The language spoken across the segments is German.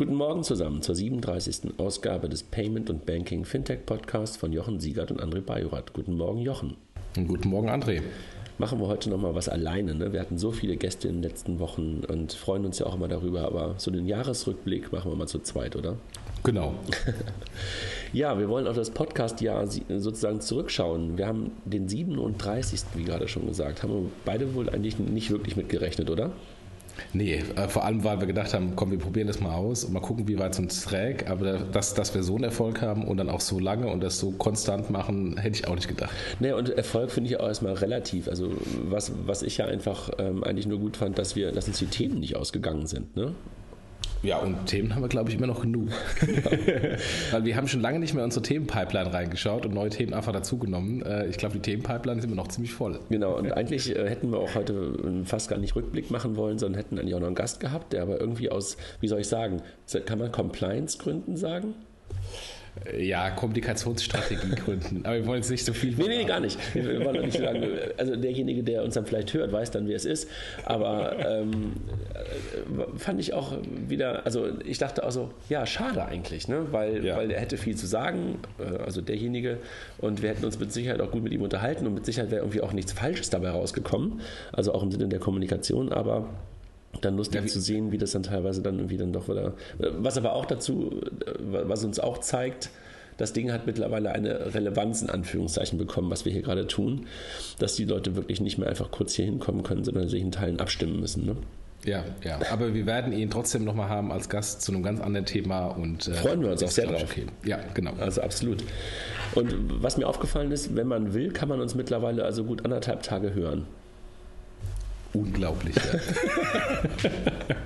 Guten Morgen zusammen zur 37. Ausgabe des Payment und Banking Fintech Podcasts von Jochen Siegert und André Bajorat. Guten Morgen, Jochen. Guten Morgen, André. Machen wir heute nochmal was alleine. Ne? Wir hatten so viele Gäste in den letzten Wochen und freuen uns ja auch immer darüber, aber so den Jahresrückblick machen wir mal zu zweit, oder? Genau. ja, wir wollen auf das Podcast-Jahr sozusagen zurückschauen. Wir haben den 37. wie gerade schon gesagt. Haben wir beide wohl eigentlich nicht wirklich mit gerechnet, oder? Nee, äh, vor allem, weil wir gedacht haben, komm, wir probieren das mal aus und mal gucken, wie weit es uns trägt. Aber dass, dass wir so einen Erfolg haben und dann auch so lange und das so konstant machen, hätte ich auch nicht gedacht. Nee, und Erfolg finde ich auch erstmal relativ. Also was, was ich ja einfach ähm, eigentlich nur gut fand, dass wir, dass uns die Themen nicht ausgegangen sind. Ne? Ja, und Themen haben wir, glaube ich, immer noch genug. Weil wir haben schon lange nicht mehr in unsere Themenpipeline reingeschaut und neue Themen einfach dazugenommen. Äh, ich glaube, die Themenpipeline ist immer noch ziemlich voll. Genau, und eigentlich äh, hätten wir auch heute fast gar nicht Rückblick machen wollen, sondern hätten eigentlich auch noch einen Gast gehabt, der aber irgendwie aus, wie soll ich sagen, kann man Compliance-Gründen sagen? Ja, Kommunikationsstrategie gründen. Aber wir wollen jetzt nicht so viel. Nee, nee, gar nicht. Wir wollen nicht sagen, also derjenige, der uns dann vielleicht hört, weiß dann, wer es ist. Aber ähm, fand ich auch wieder, also ich dachte auch so, ja, schade eigentlich, ne? weil, ja. weil er hätte viel zu sagen, äh, also derjenige. Und wir hätten uns mit Sicherheit auch gut mit ihm unterhalten und mit Sicherheit wäre irgendwie auch nichts Falsches dabei rausgekommen. Also auch im Sinne der Kommunikation. Aber dann lustig ja, zu sehen, wie das dann teilweise dann irgendwie dann doch wieder. Was aber auch dazu, was uns auch zeigt, das Ding hat mittlerweile eine Relevanz in Anführungszeichen bekommen, was wir hier gerade tun, dass die Leute wirklich nicht mehr einfach kurz hier hinkommen können, sondern sich in Teilen abstimmen müssen. Ne? Ja, ja. Aber wir werden ihn trotzdem nochmal haben als Gast zu einem ganz anderen Thema und äh, freuen wir uns auch sehr drauf. Okay. Ja, genau. Also absolut. Und was mir aufgefallen ist, wenn man will, kann man uns mittlerweile also gut anderthalb Tage hören. Unglaublich, ja.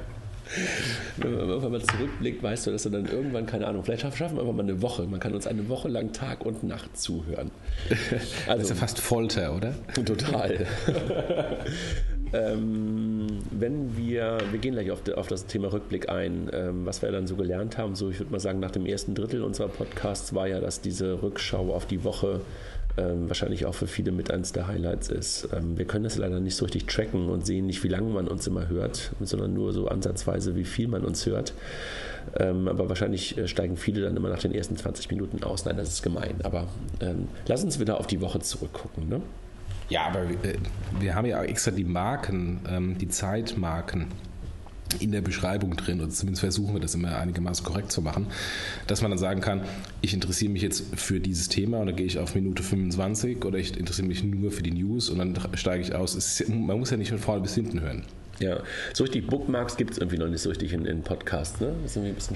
Wenn man irgendwann mal zurückblickt, weißt du, dass du dann irgendwann, keine Ahnung, vielleicht schaffen wir einfach mal eine Woche. Man kann uns eine Woche lang Tag und Nacht zuhören. Also, das ist ja fast Folter, oder? Total. ähm, wenn wir, wir gehen gleich auf, auf das Thema Rückblick ein, ähm, was wir dann so gelernt haben, so ich würde mal sagen, nach dem ersten Drittel unserer Podcasts war ja, dass diese Rückschau auf die Woche ähm, wahrscheinlich auch für viele mit eines der Highlights ist. Ähm, wir können das leider nicht so richtig tracken und sehen nicht, wie lange man uns immer hört, sondern nur so ansatzweise, wie viel man uns hört. Ähm, aber wahrscheinlich äh, steigen viele dann immer nach den ersten 20 Minuten aus. Nein, das ist gemein. Aber ähm, lass uns wieder auf die Woche zurückgucken. Ne? Ja, aber äh, wir haben ja auch extra die Marken, ähm, die Zeitmarken in der Beschreibung drin, oder zumindest versuchen wir das immer einigermaßen korrekt zu machen, dass man dann sagen kann, ich interessiere mich jetzt für dieses Thema und dann gehe ich auf Minute 25 oder ich interessiere mich nur für die News und dann steige ich aus. Ist, man muss ja nicht von vorne bis hinten hören. Ja, so richtig Bookmarks gibt es irgendwie noch nicht so richtig in, in Podcasts, ne?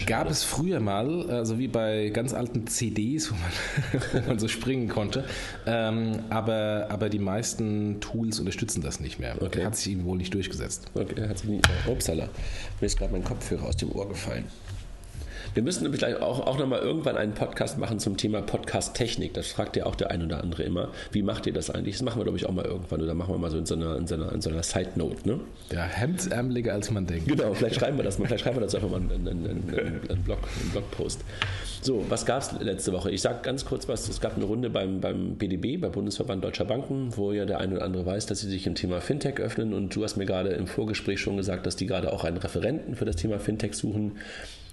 Gab es früher mal, also wie bei ganz alten CDs, wo man, wo man so springen konnte, ähm, aber, aber die meisten Tools unterstützen das nicht mehr. Okay. Hat sich ihm wohl nicht durchgesetzt. Okay, hat sich nicht. Upsala, mir ist gerade mein Kopfhörer aus dem Ohr gefallen. Wir müssen nämlich auch, auch nochmal irgendwann einen Podcast machen zum Thema Podcast-Technik. Das fragt ja auch der ein oder andere immer. Wie macht ihr das eigentlich? Das machen wir, glaube ich, auch mal irgendwann oder machen wir mal so in so einer, in so einer, in so einer Side-Note. Ne? Ja, hemdsärmeliger als man denkt. Genau, vielleicht schreiben wir das mal. Vielleicht schreiben wir das einfach mal in, in, in, in Blog, einen Blogpost. So, was gab es letzte Woche? Ich sage ganz kurz was. Es gab eine Runde beim, beim BDB, beim Bundesverband Deutscher Banken, wo ja der eine oder andere weiß, dass sie sich im Thema Fintech öffnen. Und du hast mir gerade im Vorgespräch schon gesagt, dass die gerade auch einen Referenten für das Thema Fintech suchen.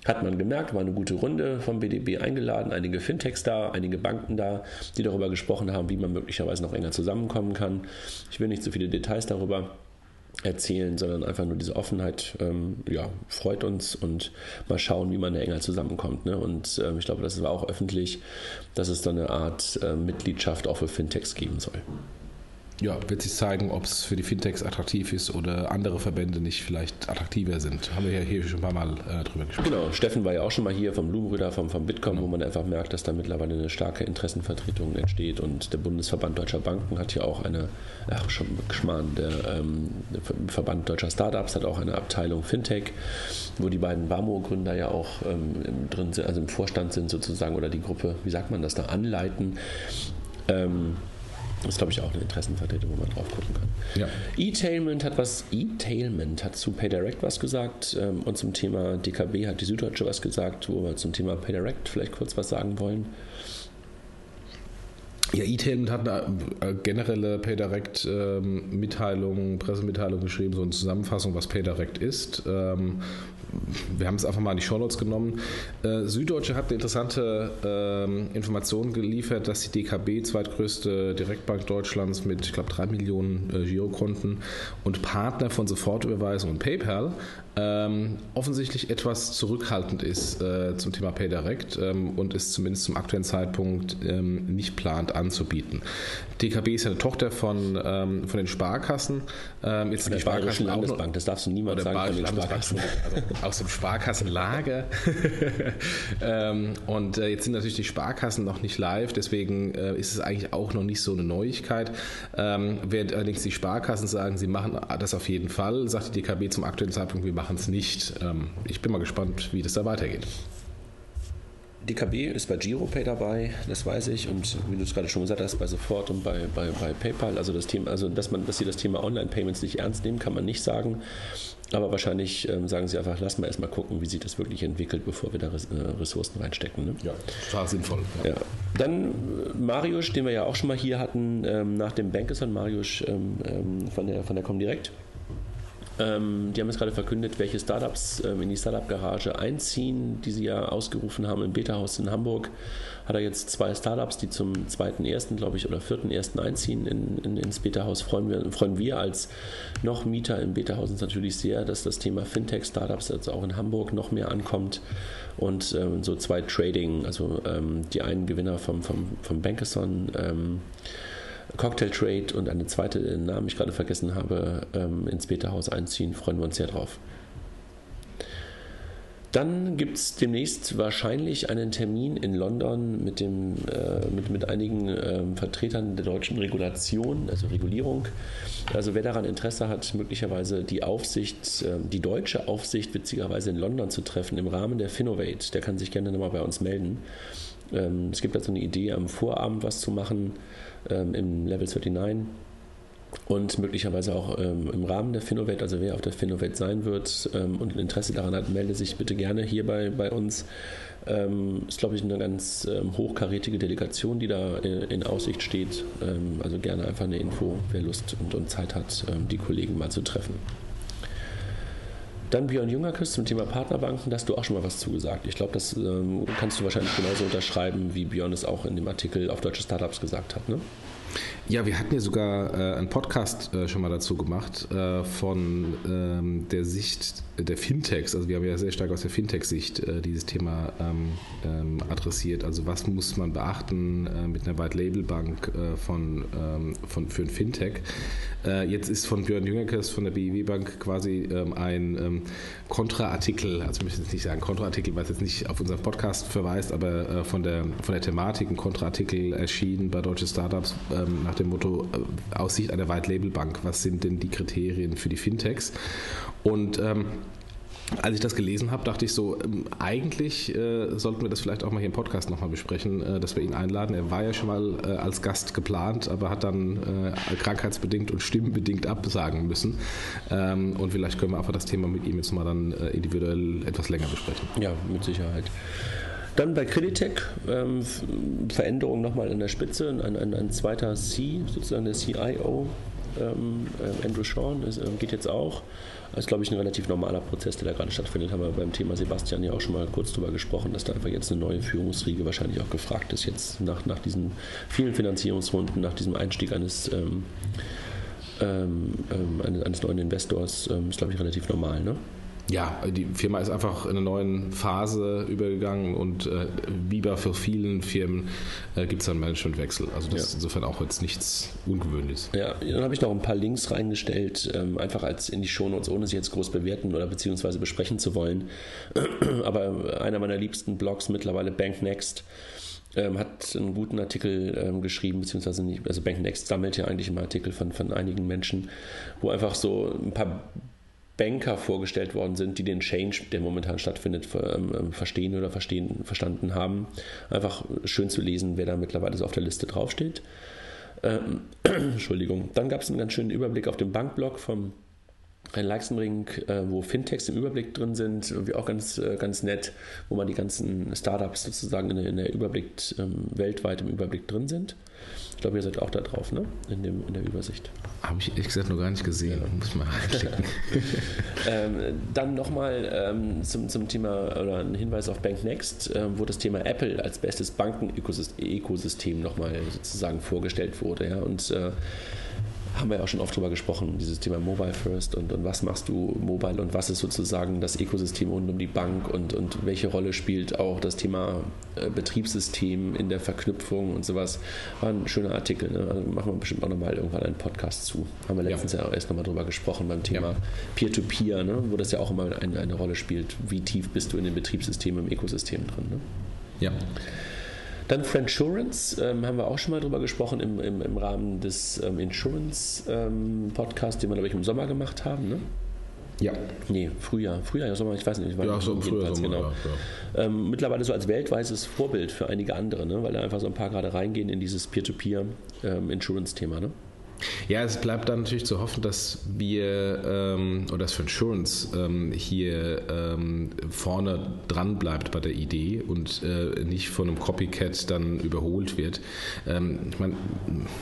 Hat man gemerkt, war eine gute Runde vom BDB eingeladen, einige Fintechs da, einige Banken da, die darüber gesprochen haben, wie man möglicherweise noch enger zusammenkommen kann. Ich will nicht zu so viele Details darüber erzählen, sondern einfach nur diese Offenheit ähm, ja, freut uns und mal schauen, wie man da enger zusammenkommt. Ne? Und ähm, ich glaube, das war auch öffentlich, dass es da eine Art äh, Mitgliedschaft auch für Fintechs geben soll ja, wird sich zeigen, ob es für die Fintechs attraktiv ist oder andere Verbände nicht vielleicht attraktiver sind. Haben wir ja hier schon ein paar Mal äh, drüber gesprochen. Genau, Steffen war ja auch schon mal hier vom Blumenbrüder, vom, vom Bitkom, wo man einfach merkt, dass da mittlerweile eine starke Interessenvertretung entsteht und der Bundesverband Deutscher Banken hat ja auch eine, ach schon Geschmarrn, der, ähm, Verband Deutscher Startups hat auch eine Abteilung Fintech, wo die beiden BAMO-Gründer ja auch ähm, drin sind, also im Vorstand sind sozusagen oder die Gruppe, wie sagt man das da, anleiten. Ähm, das ist, glaube ich, auch eine Interessenvertretung, wo man drauf gucken kann. Ja. E-Tailment hat was, E-Tailment hat zu PayDirect was gesagt ähm, und zum Thema DKB hat die Süddeutsche was gesagt, wo wir zum Thema PayDirect vielleicht kurz was sagen wollen. Ja, E-Tailment hat eine generelle PayDirect-Mitteilung, ähm, Pressemitteilung geschrieben, so eine Zusammenfassung, was PayDirect ist. Ähm, wir haben es einfach mal in die Shownotes genommen. Äh, Süddeutsche hat eine interessante äh, Information geliefert, dass die DKB, zweitgrößte Direktbank Deutschlands mit, ich glaube, drei Millionen äh, Girokonten und Partner von Sofortüberweisung und PayPal, ähm, offensichtlich etwas zurückhaltend ist äh, zum Thema PayDirect ähm, und es zumindest zum aktuellen Zeitpunkt ähm, nicht plant anzubieten. DKB ist ja eine Tochter von, ähm, von den Sparkassen. Ähm, jetzt von der Sparkassen Landesbank, das darfst du niemals sagen von den Sparkassen. Also aus dem Sparkassenlager. ähm, und äh, jetzt sind natürlich die Sparkassen noch nicht live, deswegen äh, ist es eigentlich auch noch nicht so eine Neuigkeit. Ähm, während allerdings die Sparkassen sagen, sie machen das auf jeden Fall, sagt die DKB zum aktuellen Zeitpunkt, wir machen es nicht. Ähm, ich bin mal gespannt, wie das da weitergeht. DKB ist bei GiroPay dabei, das weiß ich, und wie du es gerade schon gesagt hast, bei Sofort und bei, bei, bei PayPal. Also das Thema, also dass man, dass sie das Thema Online-Payments nicht ernst nehmen, kann man nicht sagen. Aber wahrscheinlich ähm, sagen sie einfach, lass mal erstmal gucken, wie sich das wirklich entwickelt, bevor wir da äh, Ressourcen reinstecken. Ne? Ja, total sinnvoll. Ja. ja. Dann äh, Marius, den wir ja auch schon mal hier hatten, ähm, nach dem Bankathon, Marius ähm, ähm, von der, von der Comdirect. Ähm, die haben jetzt gerade verkündet, welche Startups ähm, in die Startup-Garage einziehen, die sie ja ausgerufen haben im Beta-Haus in Hamburg. Hat er jetzt zwei Startups, die zum 2.1., glaube ich, oder 4.1. einziehen in, in, ins Beta-Haus. Freuen wir, freuen wir als noch Mieter im Beta-Haus uns natürlich sehr, dass das Thema Fintech-Startups jetzt auch in Hamburg noch mehr ankommt. Und ähm, so zwei Trading, also ähm, die einen Gewinner vom, vom, vom Bankathon, ähm, Cocktail Trade und eine zweite, den Namen ich gerade vergessen habe, ähm, ins Beta-Haus einziehen. Freuen wir uns sehr drauf. Dann gibt es demnächst wahrscheinlich einen Termin in London mit, dem, äh, mit, mit einigen äh, Vertretern der deutschen Regulation, also Regulierung. Also wer daran Interesse hat, möglicherweise die Aufsicht, äh, die deutsche Aufsicht witzigerweise in London zu treffen im Rahmen der Finovate, der kann sich gerne nochmal bei uns melden. Ähm, es gibt also eine Idee, am Vorabend was zu machen ähm, im Level 39 und möglicherweise auch ähm, im Rahmen der Finovate, also wer auf der Finovate sein wird ähm, und Interesse daran hat, melde sich bitte gerne hier bei, bei uns. Ähm, ist, glaube ich, eine ganz ähm, hochkarätige Delegation, die da in, in Aussicht steht. Ähm, also gerne einfach eine Info, wer Lust und, und Zeit hat, ähm, die Kollegen mal zu treffen. Dann Björn Jungerkes zum Thema Partnerbanken, da hast du auch schon mal was zugesagt. Ich glaube, das ähm, kannst du wahrscheinlich genauso unterschreiben, wie Björn es auch in dem Artikel auf deutsche Startups gesagt hat. Ne? Ja, wir hatten ja sogar äh, einen Podcast äh, schon mal dazu gemacht äh, von ähm, der Sicht der Fintechs. Also wir haben ja sehr stark aus der Fintech-Sicht äh, dieses Thema ähm, ähm, adressiert. Also was muss man beachten äh, mit einer White-Label-Bank äh, von, ähm, von, für ein Fintech? jetzt ist von Björn Jüngerkes von der BIW Bank quasi ähm, ein ähm, Kontraartikel, also ich möchte jetzt nicht sagen Kontraartikel, weil es jetzt nicht auf unseren Podcast verweist, aber von, der, von der Thematik ein Kontraartikel erschienen bei Deutsche Startups nach nach dem Motto äh, aus Sicht einer White-Label-Bank, was sind denn die Kriterien für die Fintechs? Und ähm, als ich das gelesen habe, dachte ich so, ähm, eigentlich äh, sollten wir das vielleicht auch mal hier im Podcast nochmal besprechen, äh, dass wir ihn einladen. Er war ja schon mal äh, als Gast geplant, aber hat dann äh, krankheitsbedingt und stimmenbedingt absagen müssen. Ähm, und vielleicht können wir einfach das Thema mit ihm jetzt mal dann äh, individuell etwas länger besprechen. Ja, mit Sicherheit. Dann bei Creditec ähm, Veränderung nochmal in der Spitze, ein, ein, ein, zweiter C, sozusagen der CIO, ähm, äh, Andrew Sean, ist, ähm, geht jetzt auch. Das ist, glaube ich, ein relativ normaler Prozess, der da gerade stattfindet. Haben wir beim Thema Sebastian ja auch schon mal kurz drüber gesprochen, dass da einfach jetzt eine neue Führungsriege wahrscheinlich auch gefragt ist, jetzt nach, nach diesen vielen Finanzierungsrunden, nach diesem Einstieg eines, ähm, ähm, ähm eines, neuen Investors, ist, glaube ich, relativ normal. Ne? Ja, die Firma ist einfach in einer neuen Phase übergegangen und äh, wie bei für vielen Firmen äh, gibt es einen Managementwechsel. Also das ja. ist insofern auch jetzt nichts Ungewöhnliches. Ja, dann habe ich noch ein paar Links reingestellt, ähm, einfach als in die Shownotes, ohne sie jetzt groß bewerten oder beziehungsweise besprechen zu wollen. Aber einer meiner liebsten Blogs mittlerweile, BankNext, ähm, hat einen guten Artikel ähm, geschrieben, beziehungsweise nicht, also BankNext sammelt ja eigentlich immer Artikel von, von einigen Menschen, wo einfach so ein paar Banker vorgestellt worden sind, die den Change, der momentan stattfindet, ähm, ähm, verstehen oder verstehen, verstanden haben. Einfach schön zu lesen, wer da mittlerweile so auf der Liste draufsteht. Ähm, Entschuldigung. Dann gab es einen ganz schönen Überblick auf dem Bankblog vom ein Leipzig-Ring, äh, wo Fintechs im Überblick drin sind, irgendwie auch ganz, äh, ganz nett, wo man die ganzen Startups sozusagen in der, in der Überblick, ähm, weltweit im Überblick drin sind. Ich glaube, ihr seid auch da drauf, ne? In, dem, in der Übersicht. Habe ich ehrlich gesagt noch gar nicht gesehen. Ja. Muss mal reinklicken. ähm, dann nochmal ähm, zum, zum Thema oder ein Hinweis auf BankNext, äh, wo das Thema Apple als bestes Bankenökosystem nochmal sozusagen vorgestellt wurde. Ja? Und äh, haben wir ja auch schon oft drüber gesprochen, dieses Thema Mobile First und, und was machst du mobile und was ist sozusagen das Ökosystem rund um die Bank und, und welche Rolle spielt auch das Thema äh, Betriebssystem in der Verknüpfung und sowas. War ein schöner Artikel, ne? also machen wir bestimmt auch nochmal irgendwann einen Podcast zu. Haben wir letztens ja, ja erst nochmal drüber gesprochen beim Thema Peer-to-Peer, -Peer, ne? wo das ja auch immer eine, eine, Rolle spielt. Wie tief bist du in dem Betriebssystem, im Ökosystem drin? Ne? Ja. Dann Friendsurance, ähm, haben wir auch schon mal drüber gesprochen im, im, im Rahmen des ähm, Insurance-Podcasts, ähm, den wir, glaube ich, im Sommer gemacht haben. Ne? Ja. Nee, Frühjahr, Frühjahr, ja, Sommer, ich weiß nicht. Ja, so im Frühjahr, Sommer, genau. Ja, ähm, mittlerweile so als weltweites Vorbild für einige andere, ne? weil da einfach so ein paar gerade reingehen in dieses Peer-to-Peer-Insurance-Thema. Ähm, ne? Ja, es bleibt dann natürlich zu hoffen, dass wir ähm, oder das für Insurance ähm, hier ähm, vorne dran bleibt bei der Idee und äh, nicht von einem Copycat dann überholt wird. Ähm, ich meine,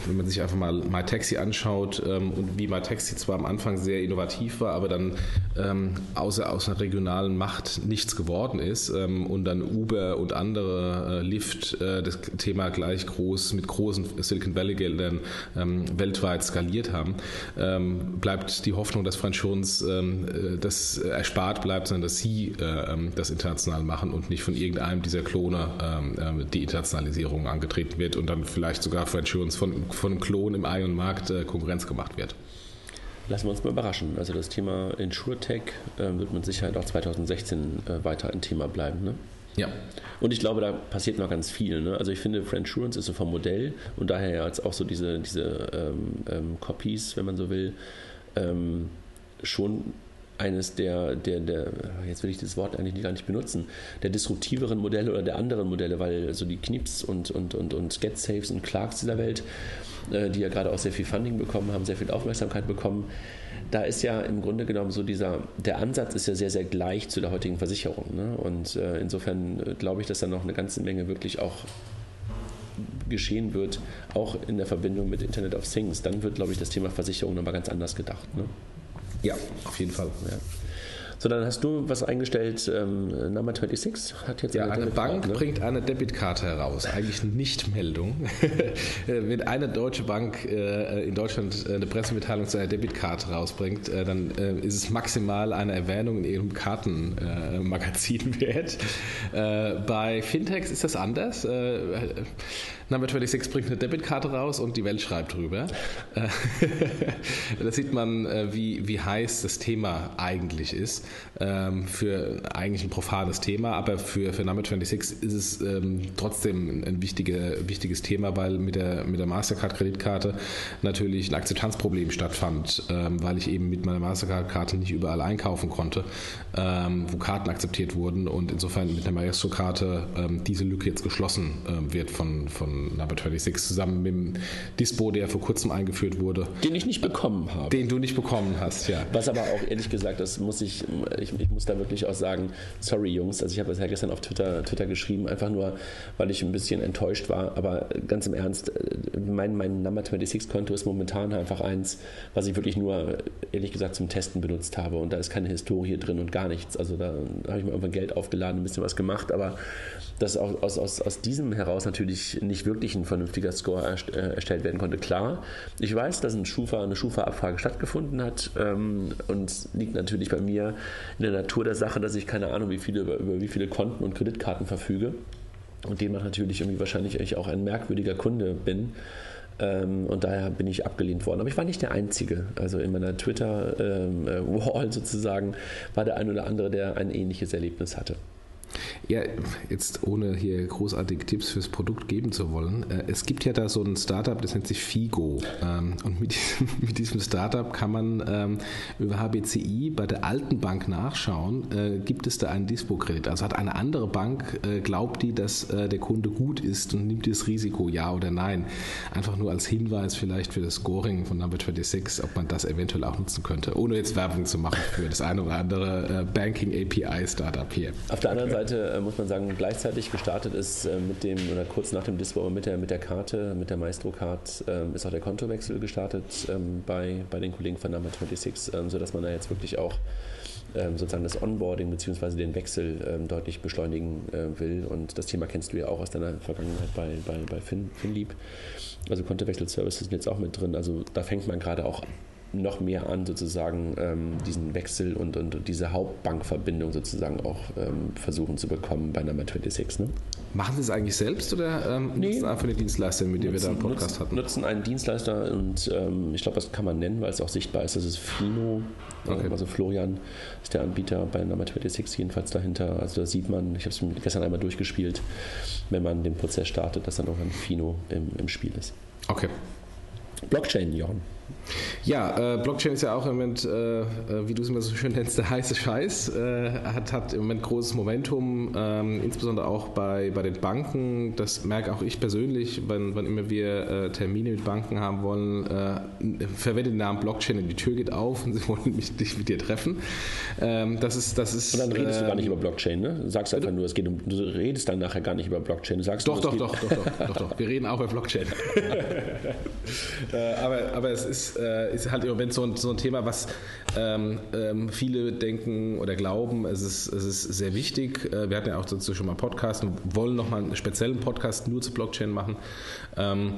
wenn man sich einfach mal MyTaxi anschaut ähm, und wie MyTaxi zwar am Anfang sehr innovativ war, aber dann ähm, außer aus einer regionalen Macht nichts geworden ist und dann Uber und andere äh, Lyft äh, das Thema gleich groß mit großen Silicon Valley Geldern weltweit weltweit skaliert haben, ähm, bleibt die Hoffnung, dass Franz Schurz ähm, äh, das erspart bleibt, sondern dass sie äh, ähm, das international machen und nicht von irgendeinem dieser Klone ähm, äh, die Internationalisierung angetreten wird und dann vielleicht sogar Franz Schurz von, von Klon im eigenen Markt äh, Konkurrenz gemacht wird. Lassen wir uns mal überraschen. Also das Thema InsurTech äh, wird mit Sicherheit auch 2016 äh, weiter ein Thema bleiben. Ne? Ja. Und ich glaube, da passiert noch ganz viel. Ne? Also ich finde, Friendsurance ist so vom Modell und daher ja jetzt auch so diese, diese ähm, ähm, Copies, wenn man so will, ähm, schon eines der, der, der, jetzt will ich das Wort eigentlich gar nicht benutzen, der disruptiveren Modelle oder der anderen Modelle, weil so die Knips und, und, und, und GetSafes und Clarks dieser Welt, äh, die ja gerade auch sehr viel Funding bekommen haben, sehr viel Aufmerksamkeit bekommen, da ist ja im Grunde genommen so dieser, der Ansatz ist ja sehr, sehr gleich zu der heutigen Versicherung. Ne? Und äh, insofern äh, glaube ich, dass da noch eine ganze Menge wirklich auch geschehen wird, auch in der Verbindung mit Internet of Things. Dann wird, glaube ich, das Thema Versicherung nochmal ganz anders gedacht. Ne? Ja, auf jeden Fall. Ja. So, dann hast du was eingestellt, ähm, Number 26 hat jetzt Ja, eine, eine Bank ne? bringt eine Debitkarte heraus, eigentlich eine Nichtmeldung. Wenn eine deutsche Bank äh, in Deutschland äh, eine Pressemitteilung zu einer Debitkarte rausbringt, äh, dann äh, ist es maximal eine Erwähnung in ihrem Kartenmagazin wert. Äh, bei Fintechs ist das anders. Äh, Number 26 bringt eine Debitkarte raus und die Welt schreibt drüber. da sieht man, wie, wie heiß das Thema eigentlich ist ähm, für eigentlich ein profanes Thema, aber für, für Number 26 ist es ähm, trotzdem ein wichtige, wichtiges Thema, weil mit der, mit der Mastercard-Kreditkarte natürlich ein Akzeptanzproblem stattfand, ähm, weil ich eben mit meiner Mastercard-Karte nicht überall einkaufen konnte, wo Karten akzeptiert wurden und insofern mit der Maestro-Karte diese Lücke jetzt geschlossen wird von, von Number 26 zusammen mit dem Dispo, der vor kurzem eingeführt wurde. Den ich nicht bekommen habe. Den du nicht bekommen hast, ja. Was aber auch ehrlich gesagt, das muss ich ich, ich, muss da wirklich auch sagen, sorry Jungs, also ich habe das ja gestern auf Twitter, Twitter geschrieben, einfach nur, weil ich ein bisschen enttäuscht war, aber ganz im Ernst, mein, mein Number 26 Konto ist momentan einfach eins, was ich wirklich nur, ehrlich gesagt, zum Testen benutzt habe und da ist keine Historie drin und gar nichts, also da habe ich mir irgendwann Geld aufgeladen, ein bisschen was gemacht, aber dass auch aus, aus, aus diesem heraus natürlich nicht wirklich ein vernünftiger Score äh, erstellt werden konnte. Klar, ich weiß, dass ein Schufa, eine Schufa-Abfrage stattgefunden hat ähm, und liegt natürlich bei mir in der Natur der Sache, dass ich keine Ahnung, wie viele, über, über wie viele Konten und Kreditkarten verfüge und demnach natürlich irgendwie wahrscheinlich auch ein merkwürdiger Kunde bin. Ähm, und daher bin ich abgelehnt worden. Aber ich war nicht der Einzige. Also in meiner Twitter-Wall ähm, äh, sozusagen war der ein oder andere, der ein ähnliches Erlebnis hatte. Ja, jetzt ohne hier großartige Tipps fürs Produkt geben zu wollen. Äh, es gibt ja da so ein Startup, das nennt sich Figo. Ähm, und mit diesem, mit diesem Startup kann man ähm, über HBCI bei der alten Bank nachschauen, äh, gibt es da einen Dispo-Kredit. Also hat eine andere Bank, äh, glaubt die, dass der Kunde gut ist und nimmt das Risiko, ja oder nein. Einfach nur als Hinweis vielleicht für das Scoring von Number 26, ob man das eventuell auch nutzen könnte, ohne jetzt Werbung zu machen für das eine oder andere Banking API Startup hier. Auf der anderen Seite muss man sagen, gleichzeitig gestartet ist äh, mit dem, oder kurz nach dem Dispo, mit der, mit der Karte, mit der Maestro-Card, ähm, ist auch der Kontowechsel gestartet ähm, bei, bei den Kollegen von Number 26, ähm, sodass man da jetzt wirklich auch sozusagen das Onboarding bzw. den Wechsel deutlich beschleunigen äh, will. Und das Thema kennst du ja auch aus deiner Vergangenheit bei, bei, bei Fin, Finlieb. Also Kontowechsel-Services sind jetzt auch mit drin. Also da fängt man gerade auch noch mehr an, sozusagen ähm, diesen Wechsel und, und diese Hauptbankverbindung sozusagen auch ähm, versuchen zu bekommen bei Number 26. Ne? Machen Sie es eigentlich selbst oder ähm, nee. nutzen einfach eine Dienstleister, mit der wir da einen Podcast nutzen, hatten? Nutzen einen Dienstleister und ähm, ich glaube, das kann man nennen, weil es auch sichtbar ist. Das ist Fino. Okay. Also Florian ist der Anbieter bei Number 26 jedenfalls dahinter. Also da sieht man, ich habe es gestern einmal durchgespielt, wenn man den Prozess startet, dass dann auch ein Fino im, im Spiel ist. Okay. Blockchain, Jochen. Ja, äh, Blockchain ist ja auch im Moment, äh, äh, wie du es immer so schön nennst, der heiße Scheiß. Äh, hat, hat im Moment großes Momentum, ähm, insbesondere auch bei, bei den Banken. Das merke auch ich persönlich, wenn, wenn immer wir äh, Termine mit Banken haben wollen, äh, verwende den Namen Blockchain und die Tür geht auf und sie wollen mich nicht mit dir treffen. Ähm, das ist, das ist, und dann redest du gar nicht ähm, über Blockchain, ne? Du sagst einfach nur, es geht um, du redest dann nachher gar nicht über Blockchain. Du sagst doch, nur, doch, doch, doch, doch, doch, doch, Wir reden auch über Blockchain. aber, aber es ist, ist halt im Moment so ein, so ein Thema, was ähm, ähm, viele denken oder glauben, es ist, es ist sehr wichtig. Äh, wir hatten ja auch dazu schon mal Podcast und wollen nochmal einen speziellen Podcast nur zu Blockchain machen. Ähm,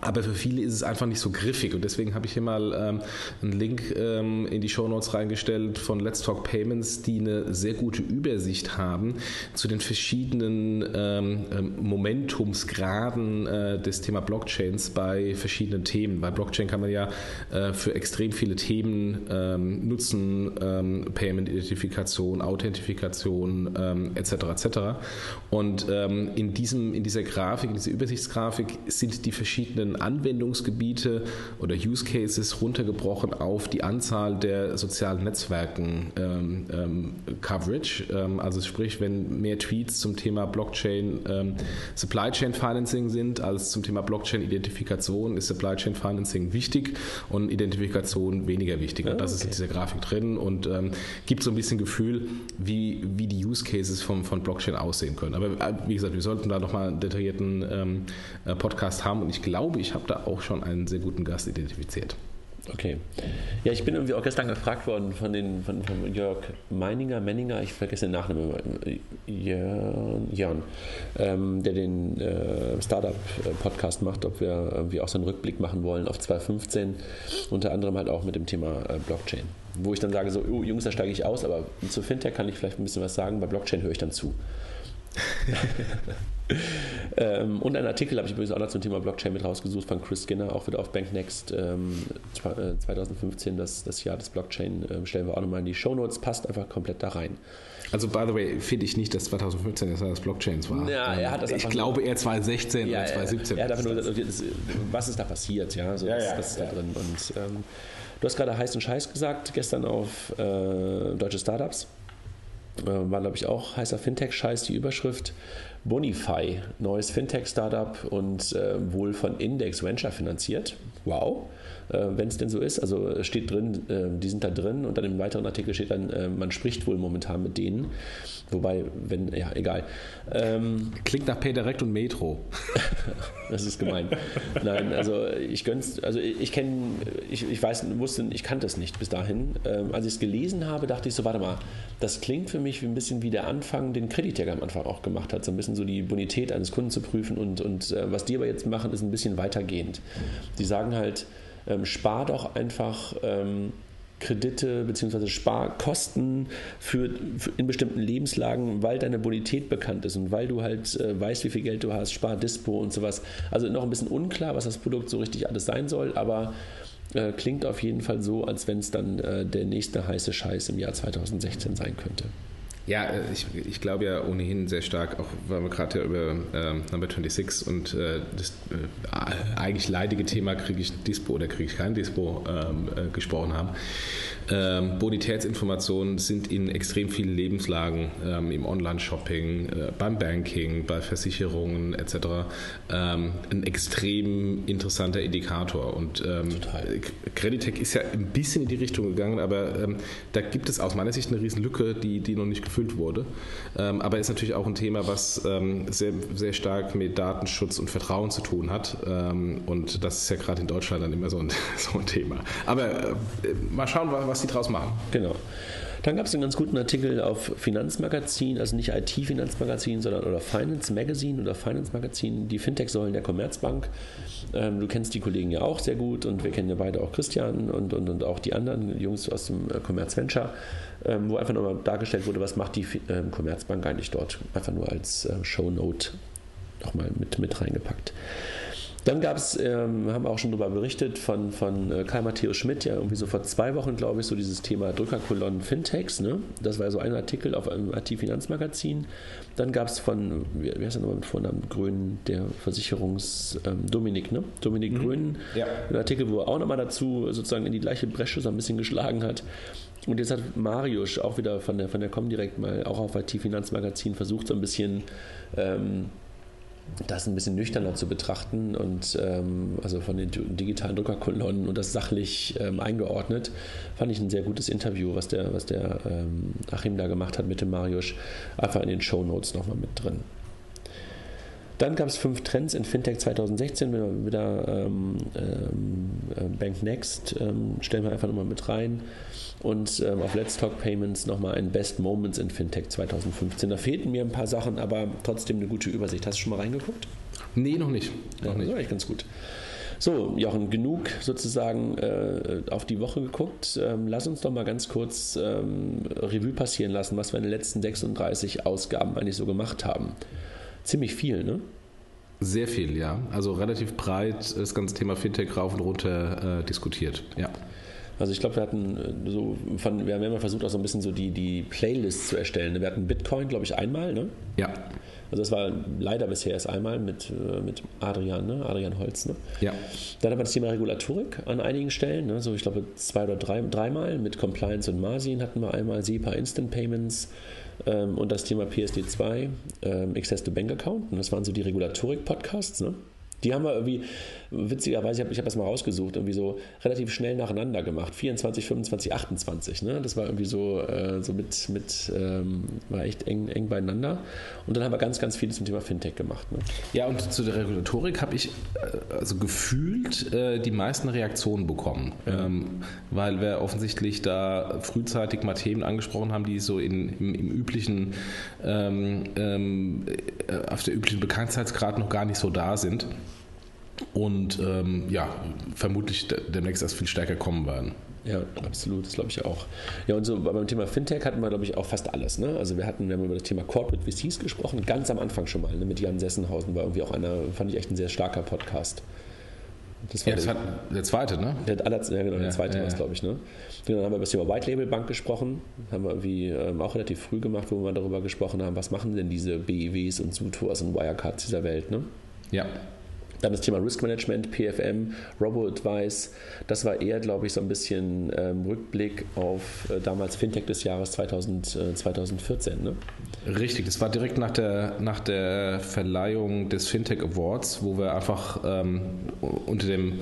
aber für viele ist es einfach nicht so griffig und deswegen habe ich hier mal ähm, einen Link ähm, in die Show Notes reingestellt von Let's Talk Payments, die eine sehr gute Übersicht haben zu den verschiedenen ähm, ähm Momentumsgraden äh, des Thema Blockchains bei verschiedenen Themen. Bei Blockchain kann man ja äh, für extrem viele Themen ähm, nutzen, ähm, Payment-Identifikation, Authentifikation etc. etc. Und in, diesem, in dieser Grafik, in dieser Übersichtsgrafik sind die verschiedenen verschiedenen Anwendungsgebiete oder Use Cases runtergebrochen auf die Anzahl der sozialen Netzwerken ähm, ähm, Coverage. Ähm, also sprich, wenn mehr Tweets zum Thema Blockchain ähm, Supply Chain Financing sind als zum Thema Blockchain Identifikation, ist Supply Chain Financing wichtig und Identifikation weniger wichtig. Und das okay. ist in dieser Grafik drin und ähm, gibt so ein bisschen Gefühl, wie, wie die Use Cases vom, von Blockchain aussehen können. Aber äh, wie gesagt, wir sollten da nochmal einen detaillierten äh, Podcast haben und ich glaube, glaube, ich habe da auch schon einen sehr guten Gast identifiziert. Okay. Ja, ich bin irgendwie auch gestern gefragt worden von, den, von, von Jörg Meininger, Menninger, ich vergesse den Nachnamen, Jörn, Jörn ähm, der den äh, Startup-Podcast macht, ob wir irgendwie auch so einen Rückblick machen wollen auf 2015, unter anderem halt auch mit dem Thema äh, Blockchain. Wo ich dann sage, so, oh, Jungs, da steige ich aus, aber zu Fintech kann ich vielleicht ein bisschen was sagen, bei Blockchain höre ich dann zu. ähm, und einen Artikel habe ich übrigens auch noch zum Thema Blockchain mit rausgesucht von Chris Skinner, auch wieder auf BankNext ähm, 2015, das, das Jahr des Blockchain, ähm, stellen wir auch nochmal in die Show Notes, passt einfach komplett da rein. Also, by the way, finde ich nicht, dass 2015 das Jahr des Blockchains war. Ja, er hat das ich glaube eher 2016 ja, oder 2017. Er, er hat einfach nur gesagt, was ist da passiert, ja, so, ja, was, ja, was ist da drin. Und ähm, du hast gerade heiß und scheiß gesagt, gestern auf äh, deutsche Startups. Äh, war, glaube ich, auch heißer Fintech-Scheiß, die Überschrift. Bonify, neues Fintech-Startup und äh, wohl von Index Venture finanziert. Wow. Äh, wenn es denn so ist. Also steht drin, äh, die sind da drin und dann im weiteren Artikel steht dann, äh, man spricht wohl momentan mit denen. Wobei, wenn, ja, egal. Ähm, Klingt nach PayDirect und Metro. das ist gemein. Nein, also ich gönn's, also ich kenne, ich, ich weiß, wusste, ich kannte es nicht bis dahin. Ähm, als ich es gelesen habe, dachte ich so, warte mal, das klingt für mich ein bisschen wie der Anfang, den Kreditjäger am Anfang auch gemacht hat, so ein bisschen so die Bonität eines Kunden zu prüfen und, und äh, was die aber jetzt machen, ist ein bisschen weitergehend. Die sagen halt, ähm, spar doch einfach ähm, Kredite bzw. Sparkosten für, für, in bestimmten Lebenslagen, weil deine Bonität bekannt ist und weil du halt äh, weißt, wie viel Geld du hast, Spardispo und sowas. Also noch ein bisschen unklar, was das Produkt so richtig alles sein soll, aber äh, klingt auf jeden Fall so, als wenn es dann äh, der nächste heiße Scheiß im Jahr 2016 sein könnte. Ja, äh, ich, ich glaube ja ohnehin sehr stark, auch weil wir gerade ja über ähm, Number 26 und äh, das äh, eigentlich leidige Thema, kriege ich Dispo oder kriege ich kein Dispo ähm, äh, gesprochen haben. Ähm, Bonitätsinformationen sind in extrem vielen Lebenslagen, ähm, im Online-Shopping, äh, beim Banking, bei Versicherungen etc. Ähm, ein extrem interessanter Indikator. Und ähm, Creditec ist ja ein bisschen in die Richtung gegangen, aber ähm, da gibt es aus meiner Sicht eine riesen Lücke, die, die noch nicht gefüllt wurde. Ähm, aber ist natürlich auch ein Thema, was sehr, sehr stark mit Datenschutz und Vertrauen zu tun hat. und das ist ja gerade in Deutschland dann immer so ein, so ein Thema. Aber äh, mal schauen, was sie draus machen. Genau. Dann gab es einen ganz guten Artikel auf Finanzmagazin, also nicht IT-Finanzmagazin, sondern oder Finance Magazine oder Finance Magazin, die Fintech-Säulen der Commerzbank. Ähm, du kennst die Kollegen ja auch sehr gut und wir kennen ja beide auch Christian und, und, und auch die anderen Jungs aus dem äh, Commerz Venture, ähm, wo einfach nochmal dargestellt wurde, was macht die ähm, Commerzbank eigentlich dort. Einfach nur als äh, Shownote nochmal mit, mit reingepackt. Dann gab es, ähm, haben wir auch schon darüber berichtet, von, von äh, Karl Matthäus Schmidt, ja irgendwie so vor zwei Wochen, glaube ich, so dieses Thema Drückerkolonnen Fintechs. Ne? Das war so ein Artikel auf einem IT-Finanzmagazin. Dann gab es von, wie, heißt er nochmal mit Vornamen, Grün, der Versicherungs, ähm, Dominik, ne? Dominik mhm. Grün, ja. ein Artikel, wo er auch nochmal dazu sozusagen in die gleiche Bresche so ein bisschen geschlagen hat. Und jetzt hat Marius auch wieder von der, von der Comdirect mal auch auf IT-Finanzmagazin versucht, so ein bisschen ähm, das ein bisschen nüchterner zu betrachten und ähm, also von den digitalen Druckerkolonnen und das sachlich ähm, eingeordnet, fand ich ein sehr gutes Interview, was der, was der ähm, Achim da gemacht hat mit dem Mariusz, einfach in den Show Notes nochmal mit drin. Dann gab es fünf Trends in Fintech 2016, wieder, wieder ähm, ähm, äh, Bank Next, ähm, stellen wir einfach nochmal mit rein. Und ähm, auf Let's Talk Payments nochmal ein Best Moments in Fintech 2015. Da fehlten mir ein paar Sachen, aber trotzdem eine gute Übersicht. Hast du schon mal reingeguckt? Nee, noch nicht. Noch ja, nicht. Das war echt ganz gut. So, Jochen, genug sozusagen äh, auf die Woche geguckt. Ähm, lass uns doch mal ganz kurz ähm, Revue passieren lassen, was wir in den letzten 36 Ausgaben eigentlich so gemacht haben. Ziemlich viel, ne? Sehr viel, ja. Also relativ breit das ganze Thema Fintech rauf und runter äh, diskutiert, ja. Also ich glaube, wir hatten äh, so von, wir haben ja versucht, auch so ein bisschen so die, die Playlists zu erstellen. Wir hatten Bitcoin, glaube ich, einmal, ne? Ja. Also das war leider bisher erst einmal mit, äh, mit Adrian, ne? Adrian Holz, ne? Ja. Dann haben wir das Thema Regulatorik an einigen Stellen, ne? So ich glaube zwei oder drei, dreimal mit Compliance und Margin hatten wir einmal, SEPA Instant Payments ähm, und das Thema PSD2, ähm, Access to Bank Account. Und das waren so die Regulatorik-Podcasts, ne? Die haben wir irgendwie, witzigerweise, ich habe ich hab das mal rausgesucht, irgendwie so relativ schnell nacheinander gemacht. 24, 25, 28. Ne? Das war irgendwie so, äh, so mit, mit ähm, war echt eng, eng beieinander. Und dann haben wir ganz, ganz viel zum Thema Fintech gemacht. Ne? Ja, und zu der Regulatorik habe ich äh, also gefühlt äh, die meisten Reaktionen bekommen. Ja. Ähm, weil wir offensichtlich da frühzeitig mal Themen angesprochen haben, die so in, im, im üblichen, ähm, ähm äh, auf der üblichen Bekanntheitsgrad noch gar nicht so da sind und ähm, ja, vermutlich demnächst erst viel stärker kommen werden. Ja, absolut, das glaube ich auch. Ja, und so beim Thema Fintech hatten wir, glaube ich, auch fast alles. Ne? Also wir hatten, wir haben über das Thema Corporate VCs gesprochen, ganz am Anfang schon mal, ne? mit Jan Sessenhausen war irgendwie auch einer, fand ich echt ein sehr starker Podcast. Das war ja, das der, der zweite, ne? Der, aller, ja, genau, der zweite ja, war es, glaube ich. Ne? Genau, dann haben wir über das Thema White Label Bank gesprochen. Haben wir irgendwie ähm, auch relativ früh gemacht, wo wir darüber gesprochen haben, was machen denn diese BIWs und Sutors und Wirecards dieser Welt, ne? Ja. Dann das Thema Risk Management, PFM, Robo-Advice. Das war eher, glaube ich, so ein bisschen ähm, Rückblick auf äh, damals Fintech des Jahres 2000, äh, 2014. Ne? Richtig, das war direkt nach der, nach der Verleihung des Fintech Awards, wo wir einfach ähm, unter dem